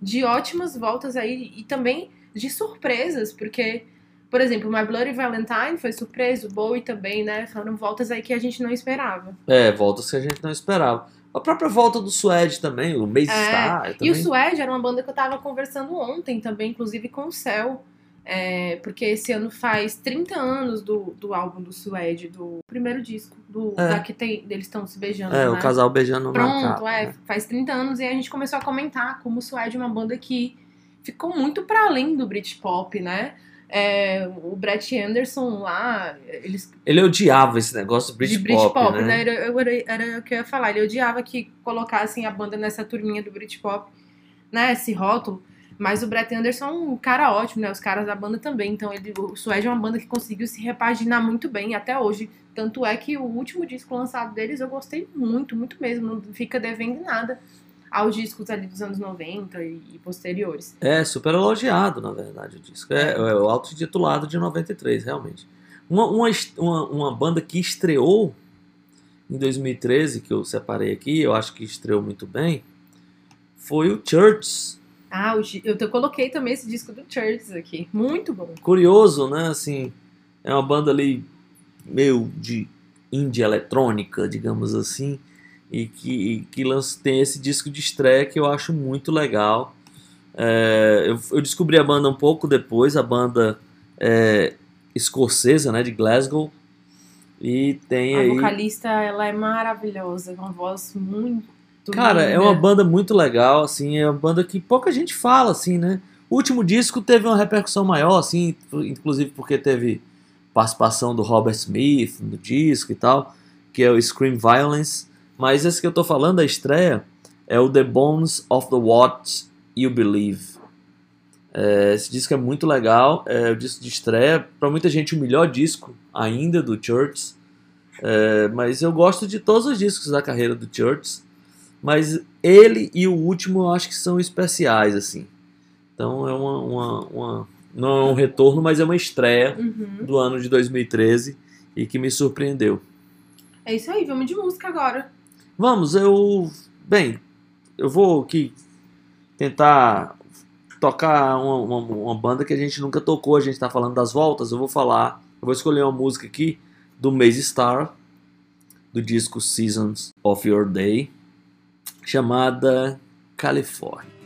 de ótimas voltas aí e também de surpresas, porque, por exemplo, My Bloody Valentine foi surpresa, o Bowie também, né? Foram voltas aí que a gente não esperava. É, voltas que a gente não esperava. A própria volta do Suede também, o Maze É, Star. E também. o Suede era uma banda que eu tava conversando ontem também, inclusive com o Céu. É, porque esse ano faz 30 anos do, do álbum do Suede, do primeiro disco, do, É. da que tem, eles estão se beijando, É, né? o casal beijando Pronto, capa, é, né? faz 30 anos e a gente começou a comentar como o Suede é uma banda que ficou muito para além do Britpop, né? É, o Brett Anderson lá, eles Ele odiava esse negócio do de Britpop, Britpop, né? Era, era, era o que eu ia falar. Ele odiava que colocassem a banda nessa turminha do Britpop, né? Esse rótulo. Mas o Brett Anderson é um cara ótimo, né? Os caras da banda também. Então, ele, o Suede é uma banda que conseguiu se repaginar muito bem até hoje. Tanto é que o último disco lançado deles eu gostei muito, muito mesmo. Não fica devendo nada aos discos ali dos anos 90 e, e posteriores. É, super elogiado, na verdade, o disco. É, é o auto-titulado de 93, realmente. Uma, uma, uma banda que estreou em 2013, que eu separei aqui, eu acho que estreou muito bem, foi o Church. Ah, eu te- coloquei também esse disco do Churches aqui. Muito bom. Curioso, né? Assim, é uma banda ali meio de indie eletrônica, digamos assim, e que, e que lança, tem esse disco de estreia que eu acho muito legal. É, eu, eu descobri a banda um pouco depois, a banda é escocesa, né, de Glasgow, e tem A aí... vocalista, ela é maravilhosa, com uma voz muito Cara, é uma banda muito legal, assim, é uma banda que pouca gente fala, assim, né? O último disco teve uma repercussão maior, assim, inclusive porque teve participação do Robert Smith no disco e tal, que é o Scream Violence, mas esse que eu tô falando, a estreia, é o The Bones of the What You Believe. É, esse disco é muito legal, é o disco de estreia, pra muita gente o melhor disco ainda do Church, é, mas eu gosto de todos os discos da carreira do Church, mas ele e o último eu acho que são especiais, assim. Então é uma, uma, uma- Não é um retorno, mas é uma estreia Uhum. do ano de 2013 e que me surpreendeu. É isso aí, vamos de música agora. Vamos, eu. Bem, eu vou aqui tentar tocar uma, uma, uma banda que a gente nunca tocou. A gente tá falando das voltas. Eu vou falar. Eu vou escolher uma música aqui do Maze Star, do disco Seasons of Your Day, chamada California.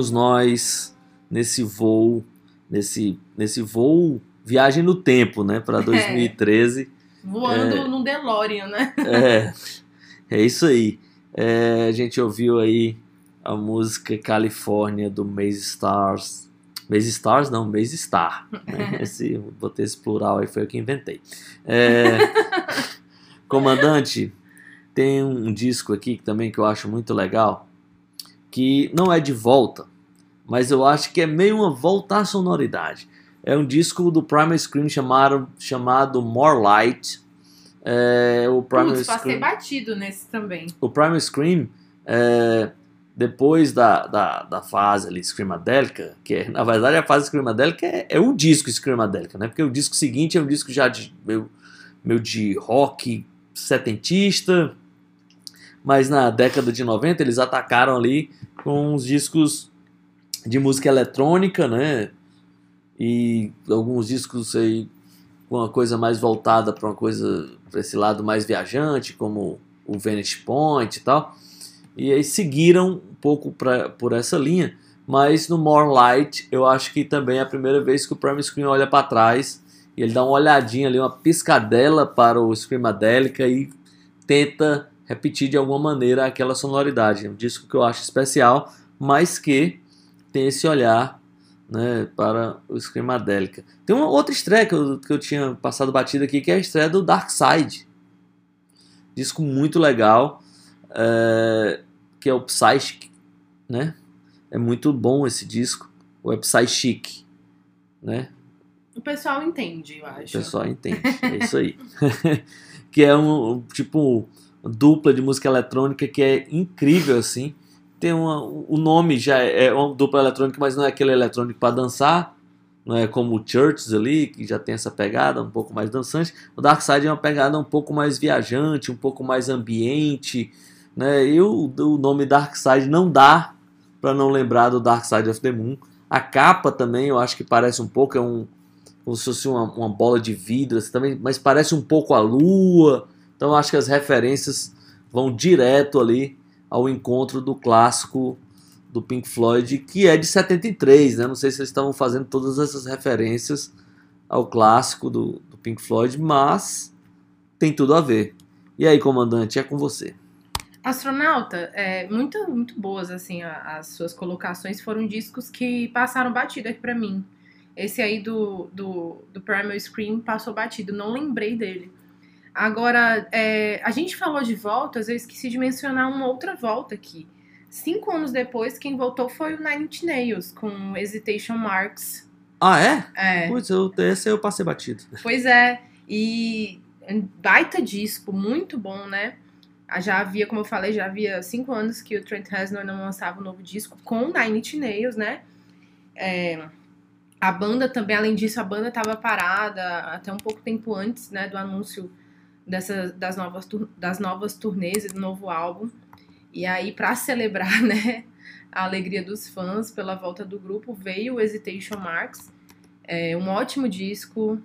Seguimos nós nesse voo, nesse, nesse voo, viagem no tempo, né, para 2013. Voando É. num DeLorean, né? É, é isso aí. É, a gente ouviu aí a música Califórnia do Maze Stars. Maze Stars não, Maze Star. né? Esse, botei esse plural aí, foi eu que inventei. É, comandante, tem um disco aqui que também que eu acho muito legal, que não é de volta, mas eu acho que é meio uma volta à sonoridade. É um disco do Primal Scream chamado, chamado More Light. É, o Primal Putz, passei Scream, batido nesse também. o Primal Scream é, depois da, da, da fase ali Screamadélica, que é, na verdade a fase Screamadélica é, é o disco Screamadélica, né? Porque o disco seguinte é um disco já de meio, meio de rock setentista, mas na década de 90 eles atacaram ali com uns discos de música eletrônica, né? E alguns discos aí com uma coisa mais voltada para uma coisa para esse lado mais viajante, como o Venice Point e tal. E aí seguiram um pouco pra, por essa linha, mas no More Light eu acho que também é a primeira vez que o Primal Scream olha para trás e ele dá uma olhadinha ali, uma piscadela para o Screamadelica e tenta repetir de alguma maneira aquela sonoridade. É um disco que eu acho especial, mas que tem esse olhar né, para o Screamadelica. Tem uma outra estreia que eu, que eu tinha passado batida aqui, que é a estreia do Dark Side. Disco muito legal, é, que é o Psychic, né? É muito bom esse disco, o é Psychic, né? O pessoal entende, eu O acho. pessoal entende, é isso aí. que é um, um, tipo dupla de música eletrônica que é incrível assim. Tem uma, o nome já é é uma dupla eletrônica, mas não é aquele eletrônico para dançar, não é como o Churches ali, que já tem essa pegada um pouco mais dançante. O Dark Side é uma pegada um pouco mais viajante, um pouco mais ambiente, né? E o, o nome Dark Side não dá para não lembrar do Dark Side of the Moon. A capa também eu acho que parece um pouco é um como se fosse uma, uma bola de vidro, assim, também, mas parece um pouco a lua. Então acho que as referências vão direto ali ao encontro do clássico do Pink Floyd, que é de 73, né? Não sei se eles estavam fazendo todas essas referências ao clássico do, do Pink Floyd, mas tem tudo a ver. E aí, comandante, é com você. Astronauta, é, muito, muito boas, assim, as suas colocações foram discos que passaram batido aqui pra mim. Esse aí do, do, do Primal Scream passou batido, não lembrei dele. Agora, é, a gente falou de voltas, eu esqueci de mencionar uma outra volta aqui. Cinco anos depois, quem voltou foi o Nine Inch Nails, com Hesitation Marks. Ah, é? É, Putz, eu, esse eu passei batido. Pois é, e baita disco, muito bom, né? Ah, Já havia, como eu falei, já havia cinco anos que o Trent Reznor não lançava um novo disco com Nine Inch Nails, né? É, a banda também, além disso, a banda estava parada até um pouco tempo antes, né, do anúncio dessa, das, novas, das novas turnês e do novo álbum. E aí, para celebrar, né, a alegria dos fãs pela volta do grupo, veio o Hesitation Marks. É um ótimo disco,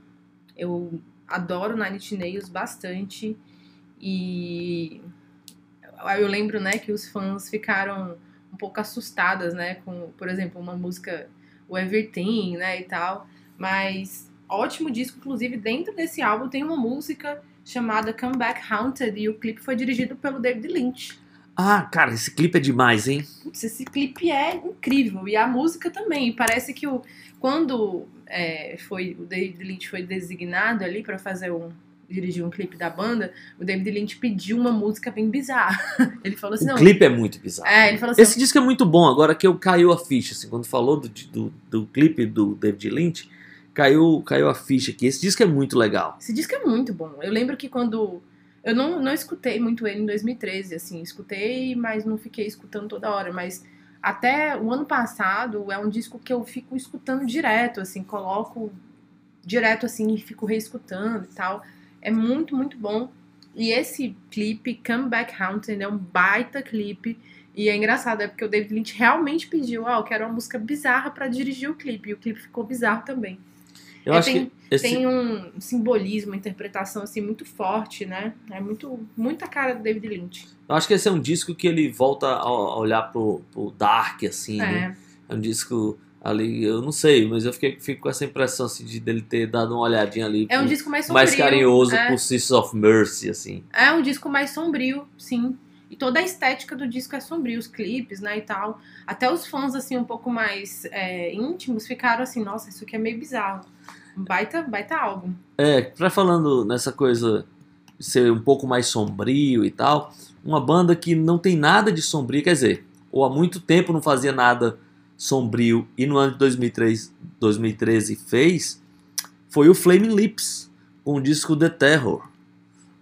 eu adoro Nine Nails bastante e eu lembro, né, que os fãs ficaram um pouco assustadas, né, com, por exemplo, uma música o Everything, né, e tal, mas ótimo disco, inclusive dentro desse álbum tem uma música chamada Come Back Haunted e o clipe foi dirigido pelo David Lynch. Ah, cara, esse clipe é demais, hein? Putz, esse clipe é incrível e a música também. Parece que o, quando é, foi o David Lynch foi designado ali para fazer um dirigir um clipe da banda, o David Lynch pediu uma música bem bizarra. Ele falou assim, O não. clipe é muito bizarro. É, ele falou assim, Esse disco é muito bom, agora que eu caiu a ficha, assim, quando falou do, do, do clipe do David Lynch, caiu, caiu a ficha aqui. Esse disco é muito legal. Esse disco é muito bom. Eu lembro que quando. Eu não, não escutei muito ele em 2013, assim. Escutei, mas não fiquei escutando toda hora. Mas até o ano passado é um disco que eu fico escutando direto, assim. Coloco direto, assim, e fico reescutando e tal. É muito, muito bom. E esse clipe, Come Back Haunted, é um baita clipe. E é engraçado, é porque o David Lynch realmente pediu, ó, eu quero uma música bizarra pra dirigir o clipe. E o clipe ficou bizarro também. Eu É, acho tem- que esse, Tem um simbolismo, uma interpretação assim muito forte, né? É muito muita cara do David Lynch. eu acho que esse é um disco que ele volta a, a olhar pro, pro dark, assim, né? É. É um disco ali, eu não sei, mas eu fiquei, fico com essa impressão, assim, de dele ter dado uma olhadinha ali É um pro- disco mais sombrio. mais carinhoso é. pro Sisters of Mercy, assim. É um disco mais sombrio, sim. E toda a estética do disco é sombrio, os clipes, né, e tal. Até os fãs, assim, um pouco mais é, íntimos ficaram assim, nossa, isso aqui é meio bizarro. Baita, baita álbum. É, pra falando nessa coisa ser um pouco mais sombrio e tal, uma banda que não tem nada de sombrio, quer dizer, ou há muito tempo não fazia nada sombrio e no ano de 2003, 2013 fez, foi o Flaming Lips, com o disco The Terror.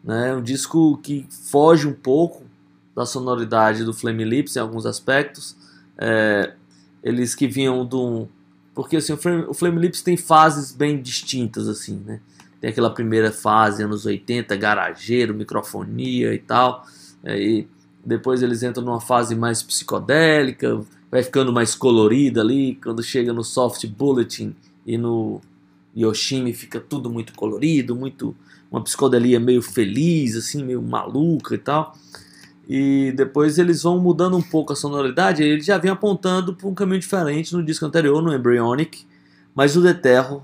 Né? Um disco que foge um pouco da sonoridade do Flaming Lips em alguns aspectos. É, eles que vinham de um. Porque assim, o Flame, Lips tem fases bem distintas, assim, né? Tem aquela primeira fase, anos 80, garageiro, microfonia e tal. é, e depois eles entram numa fase mais psicodélica, vai ficando mais colorida ali, quando chega no Soft Bulletin e no Yoshimi fica tudo muito colorido, muito uma psicodelia meio feliz, assim, meio maluca e tal. E depois eles vão mudando um pouco a sonoridade, ele já vem apontando para um caminho diferente no disco anterior, no Embryonic, mas o The Terror,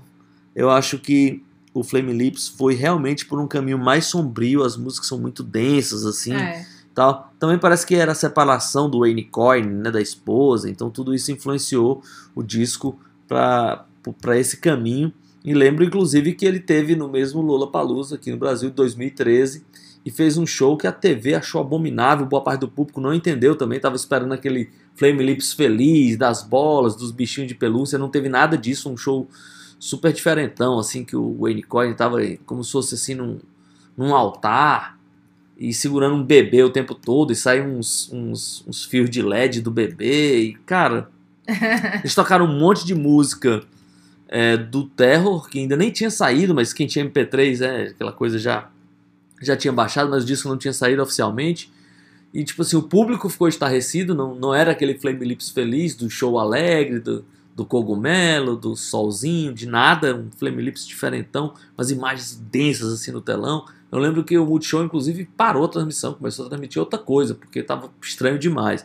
eu acho que o Flame Lips foi realmente por um caminho mais sombrio, as músicas são muito densas assim, É. tal. Também parece que era a separação do Wayne Coyne, né, da esposa, então tudo isso influenciou o disco para esse caminho. E lembro inclusive que ele teve no mesmo Lollapalooza aqui no Brasil em 2013 e fez um show que a TV achou abominável, boa parte do público não entendeu também, estava esperando aquele Flame Lips feliz, das bolas, dos bichinhos de pelúcia, não teve nada disso, um show super diferentão, assim, que o Wayne Coyne tava como se fosse assim num, num altar e segurando um bebê o tempo todo e sai uns, uns, uns fios de LED do bebê e, cara, eles tocaram um monte de música é, do Terror, que ainda nem tinha saído, mas quem tinha MP3, é, aquela coisa já já tinha baixado, mas o disco não tinha saído oficialmente. E tipo assim, o público ficou estarrecido, não, não era aquele Flame Lips feliz do show alegre, do, do cogumelo, do solzinho, de nada, um Flame Lips diferentão, umas imagens densas assim no telão. Eu lembro que o Multishow, inclusive, parou a transmissão, começou a transmitir outra coisa, porque tava estranho demais.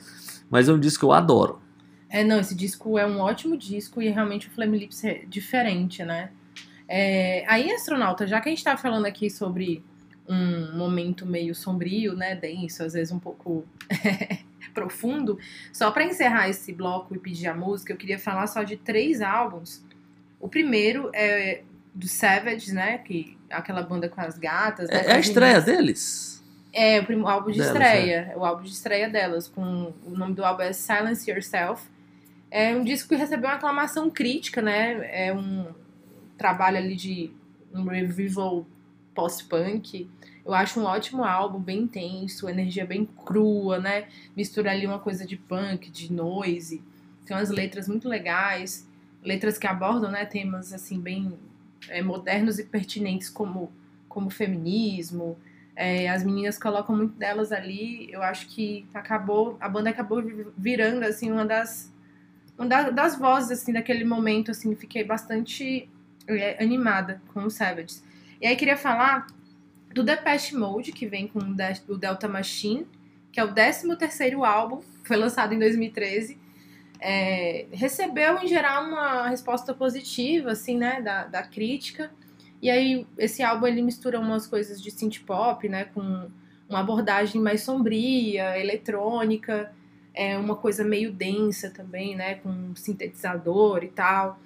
Mas é um disco que eu adoro. É, não, esse disco é um ótimo disco e realmente o Flame Lips é diferente, né? É, aí, astronauta, já que a gente tá falando aqui sobre um momento meio sombrio, né, denso, às vezes um pouco profundo, só pra encerrar esse bloco e pedir a música, eu queria falar só de três álbuns. O primeiro é do Savage, né, que é aquela banda com as gatas. né, É, é a estreia deles? É, o, prim- o álbum de Delas, estreia. O álbum de estreia delas. Com, o nome do álbum é Silence Yourself. É um disco que recebeu uma aclamação crítica, né? É um trabalho ali de um revival post-punk. Eu acho um ótimo álbum, bem intenso, energia bem crua, né? Mistura ali uma coisa de punk, de noise. Tem umas letras muito legais. Letras que abordam, né? Temas, assim, bem é, modernos e pertinentes como, como feminismo, é, as meninas colocam muito delas ali. Eu acho que acabou, a banda acabou vi- virando assim uma das uma da- das vozes assim daquele momento assim, fiquei bastante é, animada com o Savage. E aí queria falar do Depeche Mode, que vem com o De- o Delta Machine, que é o 13º álbum, foi lançado em 2013. É, recebeu em geral uma resposta positiva assim, né, da, da crítica. E aí, esse álbum ele mistura umas coisas de synth pop, né, com uma abordagem mais sombria, eletrônica, é uma coisa meio densa também, né, com sintetizador e tal.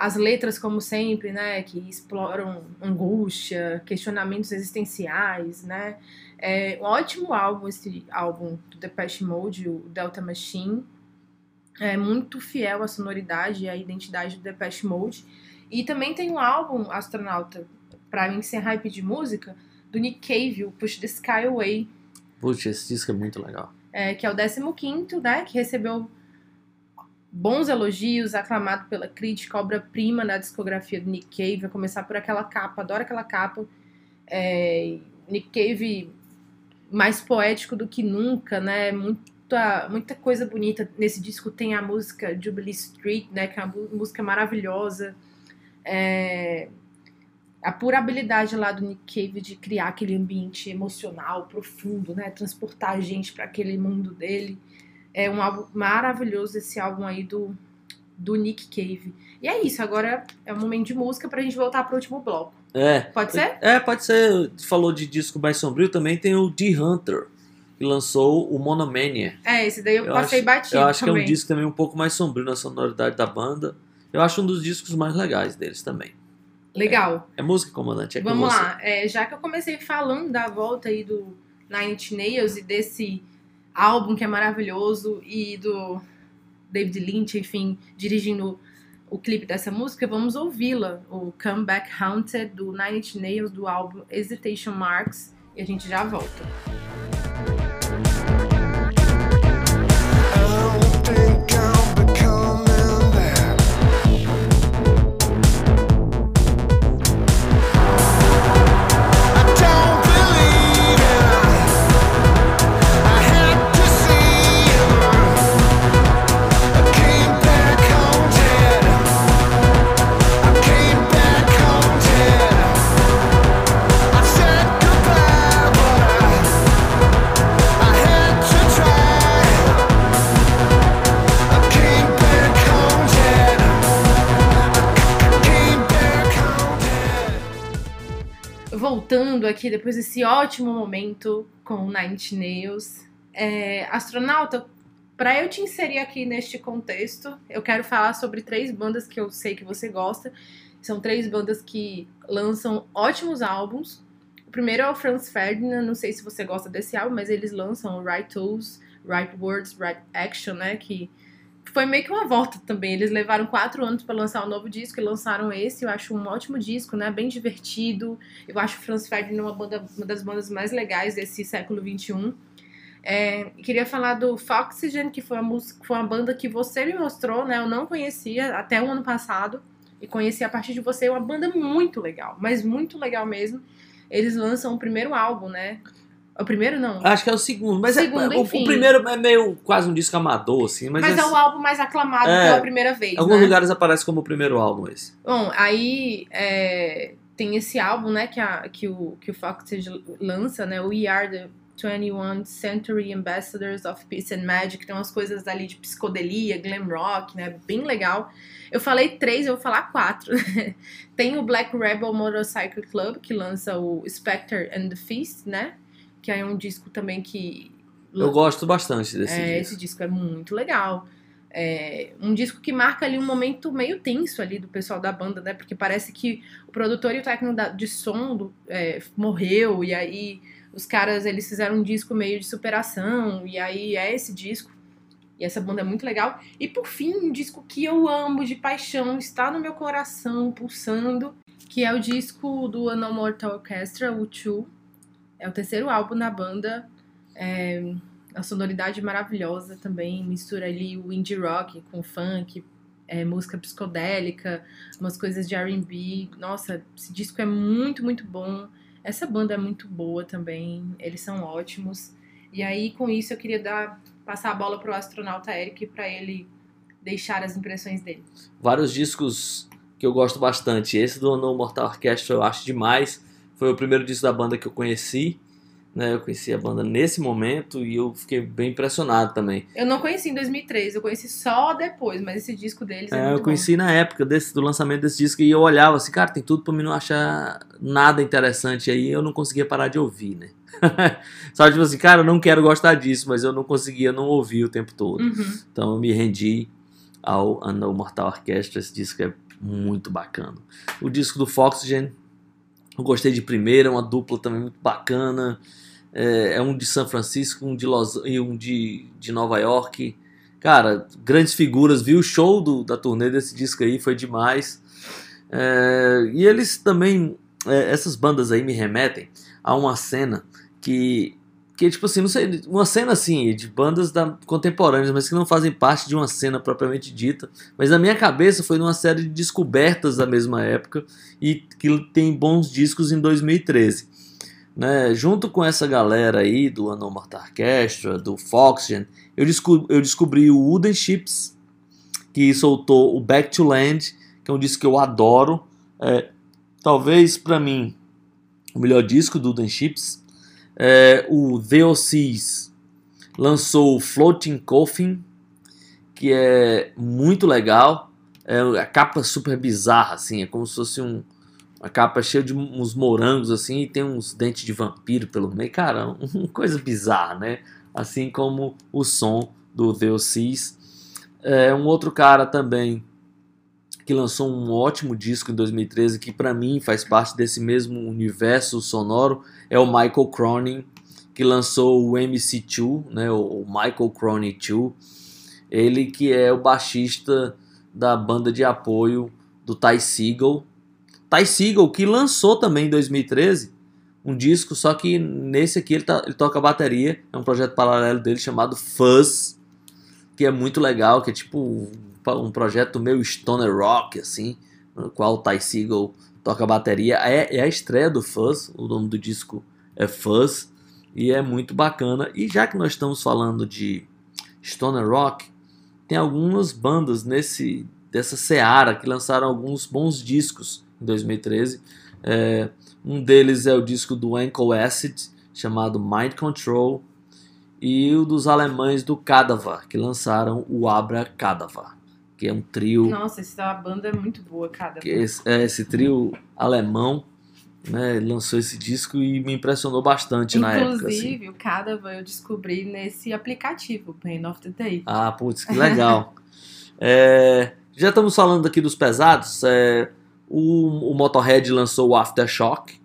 As letras, como sempre, né, que exploram angústia, questionamentos existenciais, né. É um ótimo álbum esse álbum do Depeche Mode, o Delta Machine. É muito fiel à sonoridade e à identidade do Depeche Mode. E também tem um álbum, Astronauta, pra encerrar e pedir música, do Nick Cave, o Push the Sky Away, Putz, esse disco é muito legal. é, que é o 15º, né, que recebeu bons elogios, aclamado pela crítica, obra-prima da discografia do Nick Cave, vai começar por aquela capa, adoro aquela capa. É, Nick Cave mais poético do que nunca, né, muita, muita coisa bonita. Nesse disco tem a música Jubilee Street, né, que é uma música maravilhosa. É, a pura habilidade lá do Nick Cave de criar aquele ambiente emocional profundo, né? Transportar a gente para aquele mundo dele. É um álbum maravilhoso esse álbum aí do, do Nick Cave. E é isso, agora é o momento de música pra gente voltar pro último bloco. É. Pode ser? É, pode ser. Falou de disco mais sombrio, também tem o The Hunter, que lançou o Monomania. É, esse daí eu, Eu passei acho- batido Eu acho que é também. um disco também um pouco mais sombrio na sonoridade da banda. Eu acho um dos discos mais legais deles também. Legal. É música, comandante? É Vamos lá. É, já que eu comecei falando da volta aí do Nine Inch Nails e desse álbum que é maravilhoso e do David Lynch, enfim, dirigindo o clipe dessa música, vamos ouvi-la, o Comeback Haunted do Nine Inch Nails do álbum Hesitation Marks e a gente já volta. Voltando aqui depois desse ótimo momento com Nine Nails. É, astronauta, para eu te inserir aqui neste contexto, eu quero falar sobre três bandas que eu sei que você gosta. São três bandas que lançam ótimos álbuns. O primeiro é o Franz Ferdinand, não sei se você gosta desse álbum, mas eles lançam Right Tools, Right Words, Right Action, né? Que foi meio que uma volta também. Eles levaram quatro anos para lançar um novo disco e lançaram esse. Eu acho um ótimo disco, né? Bem divertido. Eu acho o Franz Ferdinand uma, banda, uma das bandas mais legais desse século XXI. É, queria falar do Foxygen, que foi uma, música, foi uma banda que você me mostrou, né? Eu não conhecia até o ano passado. E conheci a partir de você. É uma banda muito legal, mas muito legal mesmo. Eles lançam o primeiro álbum, né? O primeiro não. Acho que é o segundo, mas é- Segundo, o- enfim. o, primeiro é meio quase um disco amador, assim, mas, Mas, é esse- o álbum mais aclamado É, pela primeira vez, em alguns né? lugares aparece como o primeiro álbum esse. Bom, aí é, tem esse álbum, né, que, a, que, o, que o Foxage lança, né? We Are the 21 Century Ambassadors of Peace and Magic. Tem umas coisas ali de psicodelia, glam rock, né? Bem legal. Eu falei três, eu vou falar quatro. tem o Black Rebel Motorcycle Club, que lança o Spectre and the Feast, né? Que é um disco também que Eu gosto bastante desse é, disco. esse disco é muito legal. É um disco que marca ali um momento meio tenso ali do pessoal da banda, né? Porque parece que o produtor e o técnico da- de som do- é, morreu, e aí os caras eles fizeram um disco meio de superação, e aí é esse disco. E essa banda é muito legal. E por fim, um disco que eu amo de paixão, está no meu coração, pulsando, que é o disco do No Mortal Orchestra, o Two. É o terceiro álbum da banda. É, a sonoridade maravilhosa também, mistura ali o indie rock com funk, é, música psicodélica, umas coisas de R&B. Nossa, esse disco é muito, muito bom. Essa banda é muito boa também, eles são ótimos. E aí, com isso, eu queria dar, passar a bola pro astronauta Eric para ele deixar as impressões dele. Vários discos que eu gosto bastante. Esse do No Mortal Orchestra eu acho demais. Foi o primeiro disco da banda que eu conheci. Né? Eu conheci a banda nesse momento e eu fiquei bem impressionado também. Eu não conheci em 2003, eu conheci só depois, mas esse disco deles é, É, eu conheci na época desse, do lançamento desse disco e eu olhava assim, cara, tem tudo pra mim não achar nada interessante aí, eu não conseguia parar de ouvir, né? Só tipo assim, cara, eu não quero gostar disso, mas eu não conseguia não ouvir o tempo todo. bom. Uhum. Então eu me rendi ao Mortal Orchestra, esse disco é muito bacana. O disco do Foxygen, eu gostei de primeira, uma dupla também muito bacana. É, é um de São Francisco, um de Los, e um de, de Nova York. Cara, grandes figuras. Vi o show do, da turnê desse disco aí, foi demais. É, e eles também, é, essas bandas aí me remetem a uma cena que, que tipo assim, não sei, uma cena assim, de bandas da, contemporâneas, mas que não fazem parte de uma cena propriamente dita. Mas na minha cabeça foi numa série de descobertas da mesma época e que tem bons discos em 2013. Né? Junto com essa galera aí do Mortal Orchestra, do Foxgen, eu, eu descobri o Wooden Ships, que soltou o Back to Land, que é um disco que eu adoro. É, talvez para mim o melhor disco do Wooden Ships. É, o OCs lançou o Floating Coffin, que é muito legal. É a capa super bizarra, assim, é como se fosse um, uma capa cheia de uns morangos, assim, e tem uns dentes de vampiro pelo meio. Cara, uma coisa bizarra, né? Assim como o som do OCs. É, um outro cara também que lançou um ótimo disco em 2013, que para mim faz parte desse mesmo universo sonoro, é o Michael Cronin, que lançou o MC2, né, o Michael Cronin 2. Ele que é o baixista da banda de apoio do Ty Segall. Ty Segall que lançou também em 2013 um disco, só que nesse aqui ele, tá, ele toca bateria, é um projeto paralelo dele chamado Fuzz, que é muito legal, que é tipo um, projeto meio stoner rock, assim, no qual o Ty Segall toca bateria. É, é a estreia do Fuzz, o nome do disco é Fuzz, e é muito bacana. E já que nós estamos falando de stoner rock, tem algumas bandas nesse dessa seara que lançaram alguns bons discos em 2013. É, um deles é o disco do Ankle Acid, chamado Mind Control, e o dos alemães do Cadaver, que lançaram o Abra Cadaver, que é um trio Nossa, essa banda é muito boa, cara. que esse, é esse trio alemão né, lançou esse disco e me impressionou bastante na época. assim. Inclusive, o Cadavan eu descobri nesse aplicativo, Pain of the Day. Ah, putz, que legal. É, já estamos falando aqui dos pesados. é, o, o Motorhead lançou o Aftershock,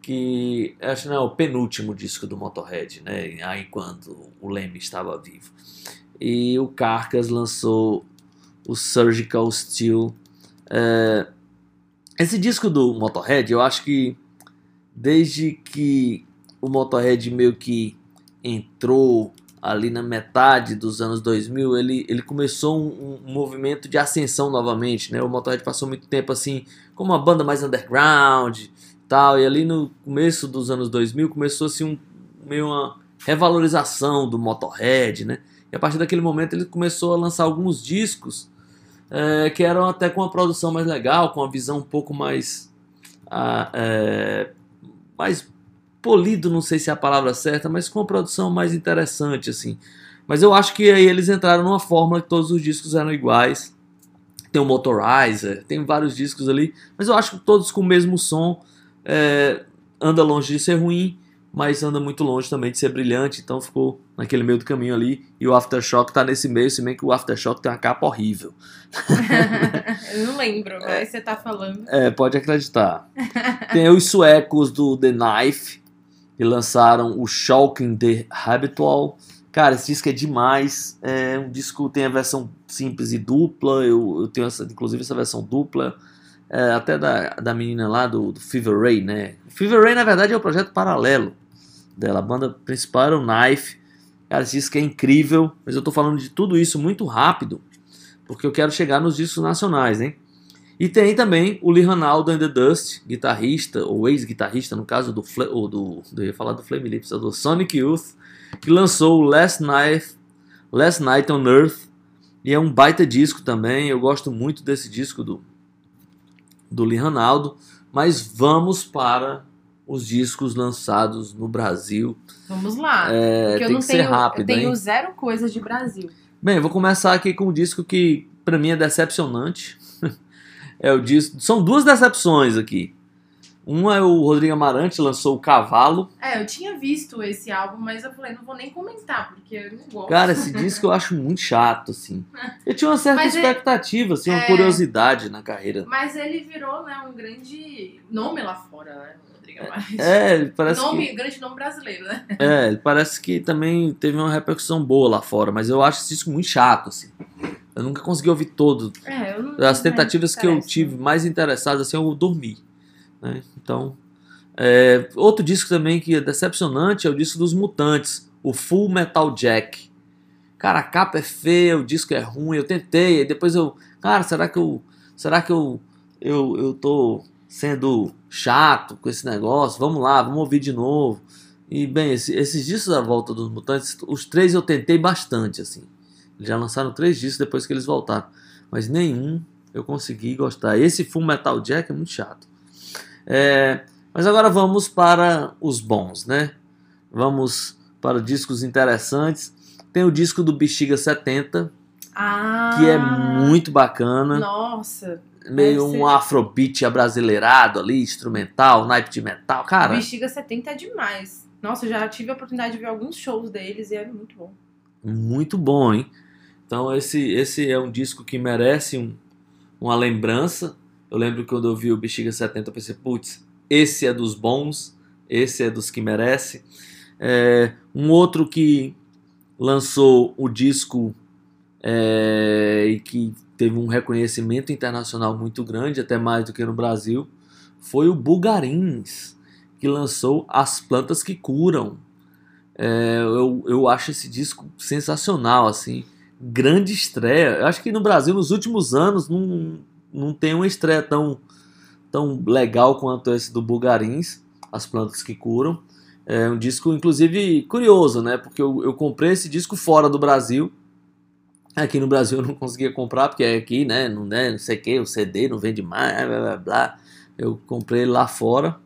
que acho que não é o penúltimo disco do Motorhead, né? Aí quando o Leme estava vivo. E o Carcass lançou o Surgical Steel. É, esse disco do Motorhead, eu acho que desde que o Motorhead meio que entrou ali na metade dos anos 2000, ele, ele começou um, um movimento de ascensão novamente, né? O Motorhead passou muito tempo assim, como uma banda mais underground, tal, e ali no começo dos anos 2000 começou assim um meio uma revalorização do Motorhead, né? E a partir daquele momento ele começou a lançar alguns discos eh, que eram até com uma produção mais legal, com uma visão um pouco mais ah, eh, mais polido, não sei se é a palavra certa, mas com uma produção mais interessante, assim. Mas eu acho que aí eles entraram numa fórmula que todos os discos eram iguais. Tem o Motorizer, tem vários discos ali, mas eu acho que todos com o mesmo som. É, anda longe de ser ruim, mas anda muito longe também de ser brilhante, então ficou naquele meio do caminho ali. E o Aftershock tá nesse meio, se bem que o Aftershock tem uma capa horrível. eu não lembro, mas você tá falando. É, pode acreditar. Tem os suecos do The Knife, que lançaram o Shocking the Habitual. Cara, esse disco é demais. É um disco tem a versão simples e dupla. Eu, eu tenho essa, inclusive essa versão dupla. É, até da, da menina lá do, do Fever Ray, né? Fever Ray, na verdade, é um projeto paralelo dela. A banda principal era o Knife. Cara, esse disco é incrível, mas eu tô falando de tudo isso muito rápido, porque eu quero chegar nos discos nacionais, hein? E tem também o Lee Ranaldo and the Dust, guitarrista, ou ex-guitarrista, no caso do, ou do, eu ia falar do Flame Lips, do Sonic Youth, que lançou Last Night, Last Night on Earth, e é um baita disco também, eu gosto muito desse disco do, do Lee Ranaldo, mas vamos para os discos lançados no Brasil. Vamos lá. É, porque eu tem não que ser tenho, rápido, eu tenho hein? zero coisas de Brasil. Bem, eu vou começar aqui com um disco que pra mim é decepcionante. é o disco, são duas decepções aqui. Uma é o Rodrigo Amarante lançou o Cavalo. É, eu tinha visto esse álbum, mas eu falei, não vou nem comentar, porque eu não gosto. Cara, esse disco eu acho muito chato, assim. Eu tinha uma certa Mas expectativa, assim, uma é- curiosidade na carreira. Mas ele virou, né, um grande nome lá fora, né? Amarante. É, ele parece nome, que, grande nome brasileiro, né? é, ele parece que também teve uma repercussão boa lá fora, mas eu acho esse disco muito chato, assim. Eu nunca consegui ouvir todo. É, eu não, As tentativas que eu tive mais interessadas, assim, eu dormi. né? Então, é, outro disco também que é decepcionante é o disco dos Mutantes, o Full Metal Jack. Cara, a capa é feia, o disco é ruim, eu tentei, depois eu, cara, será que eu, será que eu, eu, eu tô sendo chato com esse negócio? Vamos lá, vamos ouvir de novo. E bem, esse- esses discos da volta dos Mutantes, os três eu tentei bastante, assim. Já lançaram três discos depois que eles voltaram, mas nenhum eu consegui gostar. Esse Full Metal Jack é muito chato. É, mas agora vamos para os bons, né? Vamos para discos interessantes. Tem o disco do Bexiga 70, Ah, que é muito bacana. Nossa, meio um afrobeat abrasileirado ali, instrumental, naipe de metal. Cara, Bexiga 70 é demais. Nossa, eu já tive a oportunidade de ver alguns shows deles e é muito bom. muito bom, hein? Então esse, esse é um disco que merece um- uma lembrança. Eu lembro que quando eu vi o Bexiga 70, eu pensei, putz, esse é dos bons, esse é dos que merece. É, um outro que lançou o disco é, e que teve um reconhecimento internacional muito grande, até mais do que no Brasil, foi o Bulgarins, que lançou As Plantas que Curam. É, eu, eu acho esse disco sensacional, assim, grande estreia. Eu acho que no Brasil, nos últimos anos, não, não tem uma estreia tão, tão legal quanto esse do Bulgarins, As Plantas que Curam. É um disco, inclusive, curioso, né? Porque eu, eu comprei esse disco fora do Brasil. Aqui no Brasil eu não conseguia comprar, porque aqui, né? Não, né, não sei o que, o CD não vende mais, blá blá blá. Eu comprei lá fora.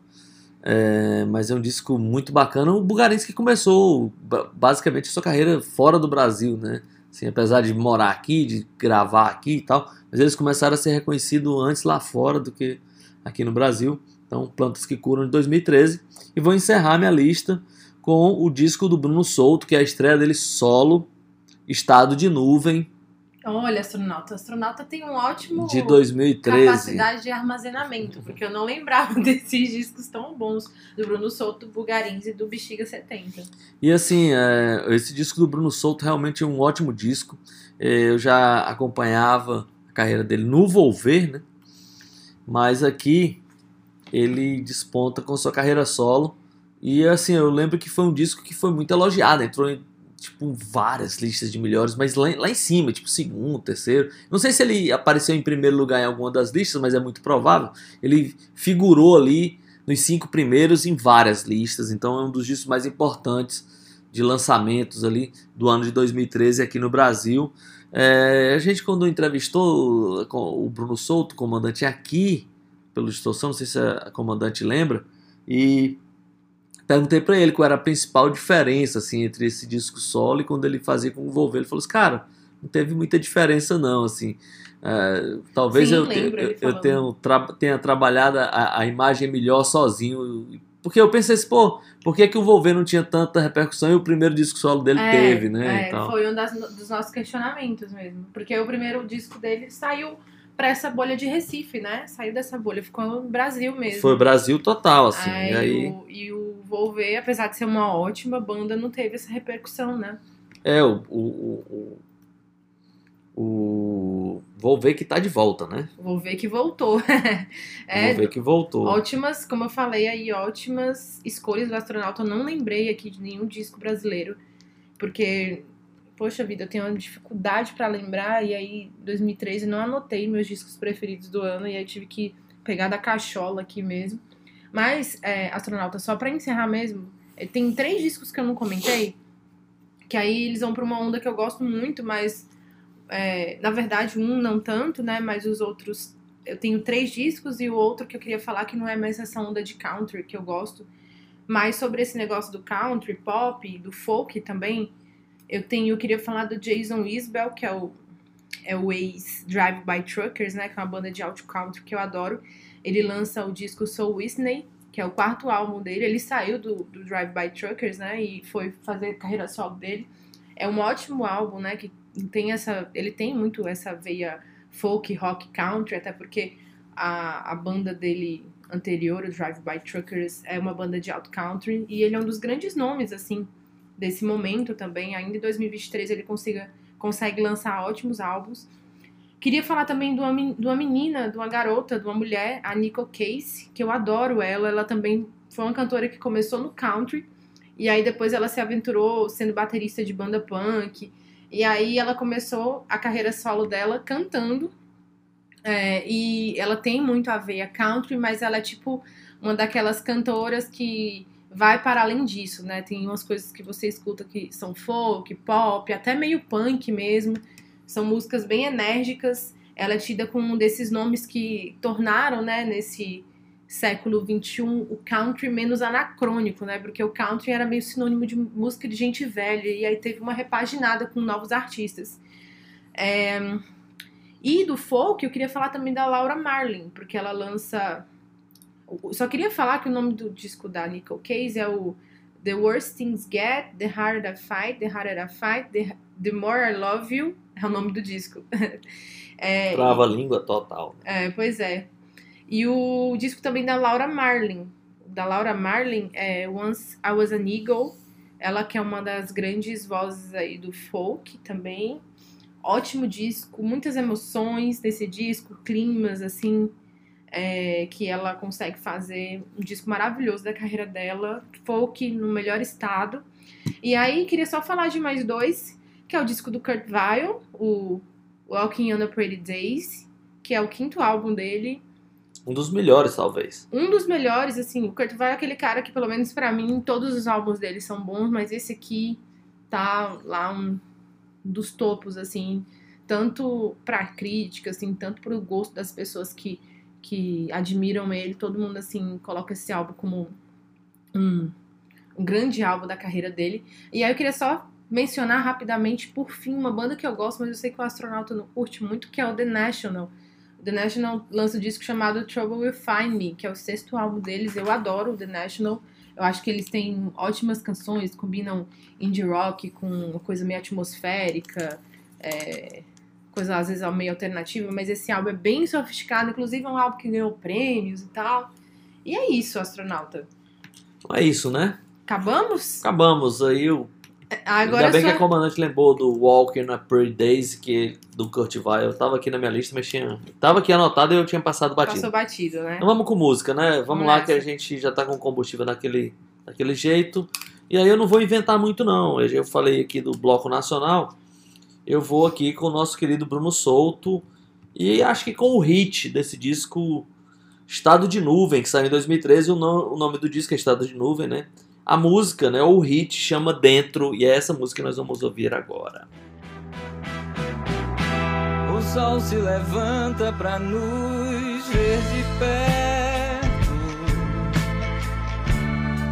É, mas é um disco muito bacana. O Bulgarins que começou ba- basicamente a sua carreira fora do Brasil, né? Assim, apesar de morar aqui, de gravar aqui e tal, mas eles começaram a ser reconhecidos antes lá fora do que aqui no Brasil. Então, Plantas que Curam de 2013. E vou encerrar minha lista com o disco do Bruno Souto, que é a estreia dele solo, Estado de Nuvem, Olha, astronauta. Astronauta tem um ótimo de 2013. capacidade de armazenamento, porque eu não lembrava desses discos tão bons do Bruno Souto, do Bugarins e do Bexiga 70. E assim, é, esse disco do Bruno Souto realmente é um ótimo disco. É, eu já acompanhava a carreira dele no Volver, né? Mas aqui ele desponta com sua carreira solo. E assim, eu lembro que foi um disco que foi muito elogiado, entrou em tipo várias listas de melhores, mas lá, lá em cima, tipo segundo, terceiro. Não sei se ele apareceu em primeiro lugar em alguma das listas, mas é muito provável. Ele figurou ali nos cinco primeiros em várias listas, então é um dos discos mais importantes de lançamentos ali do ano de 2013 aqui no Brasil. É, a gente quando entrevistou o Bruno Souto, comandante aqui pelo Distorção, não sei se a comandante lembra, e perguntei pra ele qual era a principal diferença assim entre esse disco solo e quando ele fazia com o Volver. Ele falou assim, cara, não teve muita diferença não, assim. É, talvez Sim, eu, lembro eu, eu tenha, tra- tenha trabalhado a, a imagem melhor sozinho. Porque eu pensei assim, pô, por que, que o Volver não tinha tanta repercussão e o primeiro disco solo dele É, teve, né? é, foi um das- dos nossos questionamentos mesmo. Porque o primeiro disco dele saiu pra essa bolha de Recife, né? Saiu dessa bolha, ficou no Brasil mesmo. Foi Brasil total, assim. Aí, e aí, O, e o Volver, apesar de ser uma ótima banda, não teve essa repercussão, né? é, o, o, o, o, Volver que tá de volta, né? Volver que voltou. é, Volver que voltou. Ótimas, como eu falei aí, ótimas escolhas do astronauta. Eu não lembrei aqui de nenhum disco brasileiro, porque, poxa vida, eu tenho uma dificuldade pra lembrar, e aí, 2013, não anotei meus discos preferidos do ano, e aí tive que pegar da cachola aqui mesmo. Mas, é, astronauta, só pra encerrar mesmo, eh, tem três discos que eu não comentei, que aí eles vão pra uma onda que eu gosto muito, mas, é, na verdade, um não tanto, né, mas os outros eu tenho três discos e o outro que eu queria falar que não é mais essa onda de country que eu gosto, mas sobre esse negócio do country, pop, do folk também, eu tenho, eu queria falar do Jason Isbell, que é o é o ex Drive By Truckers, né, que é uma banda de alt country que eu adoro. Ele lança o disco Soul Whitney, que é o quarto álbum dele. Ele saiu do, do Drive By Truckers, né, e foi fazer carreira solo dele. É um ótimo álbum, né, que tem essa, ele tem muito essa veia folk, rock, country, até porque a, a banda dele anterior, o Drive By Truckers, é uma banda de alt country e ele é um dos grandes nomes, assim, desse momento também. Ainda em 2023 ele consiga, consegue lançar ótimos álbuns. Queria falar também de uma, de uma menina, de uma garota, de uma mulher, a Nico Case, que eu adoro ela. Ela também foi uma cantora que começou no country e aí depois ela se aventurou sendo baterista de banda punk. E aí ela começou a carreira solo dela cantando. É, e ela tem muito a veia country, mas ela é tipo uma daquelas cantoras que vai para além disso, né? Tem umas coisas que você escuta que são folk, pop, até meio punk mesmo. São músicas bem enérgicas. Ela é tida como um desses nomes que tornaram, né, nesse século XXI, o country menos anacrônico, né? Porque o country era meio sinônimo de música de gente velha, e aí teve uma repaginada com novos artistas. É, E do folk, eu queria falar também da Laura Marlin, porque ela lança. Só queria falar que o nome do disco da Nicole Case é o The Worst Things Get, The Harder I Fight, The Harder I Fight, The, the More I Love You, é o nome do disco. É, Trava a língua total. é, pois é. E o disco também da Laura Marlin. Da Laura Marlin é Once I Was an Eagle. Ela que é uma das grandes vozes aí do folk também. Ótimo disco, muitas emoções nesse disco, climas assim, é, que ela consegue fazer. Um disco maravilhoso da carreira dela. Folk no melhor estado. E aí, queria só falar de mais dois, que é o disco do Kurt Weill, o Walking on the Pretty Days, que é o quinto álbum dele. Um dos melhores, talvez. Um dos melhores, assim, o Kurt Weill é aquele cara que, pelo menos pra mim, todos os álbuns dele são bons, mas esse aqui tá lá um dos topos, assim, tanto pra crítica, assim, tanto pro gosto das pessoas que, que admiram ele, todo mundo, assim, coloca esse álbum como um, um grande álbum da carreira dele. E aí eu queria só mencionar rapidamente, por fim, uma banda que eu gosto, mas eu sei que o astronauta não curte muito, que é o The National, The National lança um disco chamado Trouble Will Find Me, que é o sexto álbum deles. Eu adoro o The National. Eu acho que eles têm ótimas canções, combinam indie rock com uma coisa meio atmosférica, é, coisa às vezes meio alternativa, mas esse álbum é bem sofisticado, inclusive é um álbum que ganhou prêmios e tal. E é isso, astronauta. É isso, né? Acabamos? Acabamos aí. O... Agora Ainda bem só... que a comandante lembrou do Walking na Pretty Days, que, do Kurt Weill. Eu tava aqui na minha lista, mas tinha. Tava aqui anotado e eu tinha passado batido. passou batido, né? Então vamos com música, né? Vamos, Vamos lá nessa. que a gente já tá com combustível daquele, daquele jeito. E aí eu não vou inventar muito não. Eu já falei aqui do Bloco Nacional. Eu vou aqui com o nosso querido Bruno Souto. E acho que com o hit desse disco Estado de Nuvem, que saiu em 2013. O, no- o nome do disco é Estado de Nuvem, né? A música, né? O hit chama Dentro. E é essa música que nós vamos ouvir agora. O sol se levanta pra nos ver de perto.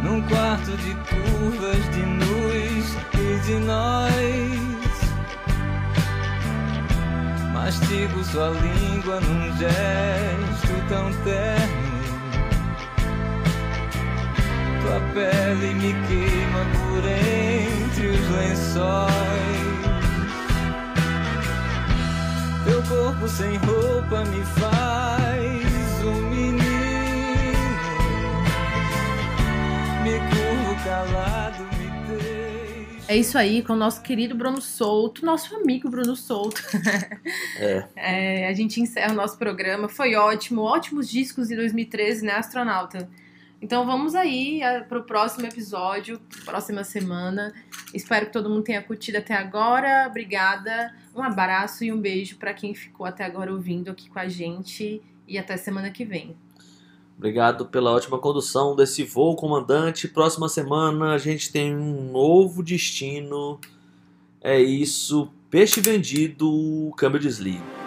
Num quarto de curvas de luz e de nós. Mastigo sua língua num gesto tão terno. Tua pele me queima por entre os lençóis. Teu corpo sem roupa me faz um menino. Me curvo calado. É isso aí, com o nosso querido Bruno Souto, nosso amigo Bruno Souto. É. É, a gente encerra o nosso programa. Foi ótimo, ótimos discos de 2013, né, astronauta? Então vamos aí para o próximo episódio, próxima semana. Espero que todo mundo tenha curtido até agora. Obrigada, um abraço e um beijo para quem ficou até agora ouvindo aqui com a gente. E até semana que vem. Obrigado pela ótima condução desse voo, comandante. Próxima semana a gente tem um novo destino. É isso. Peixe vendido, câmbio desliga.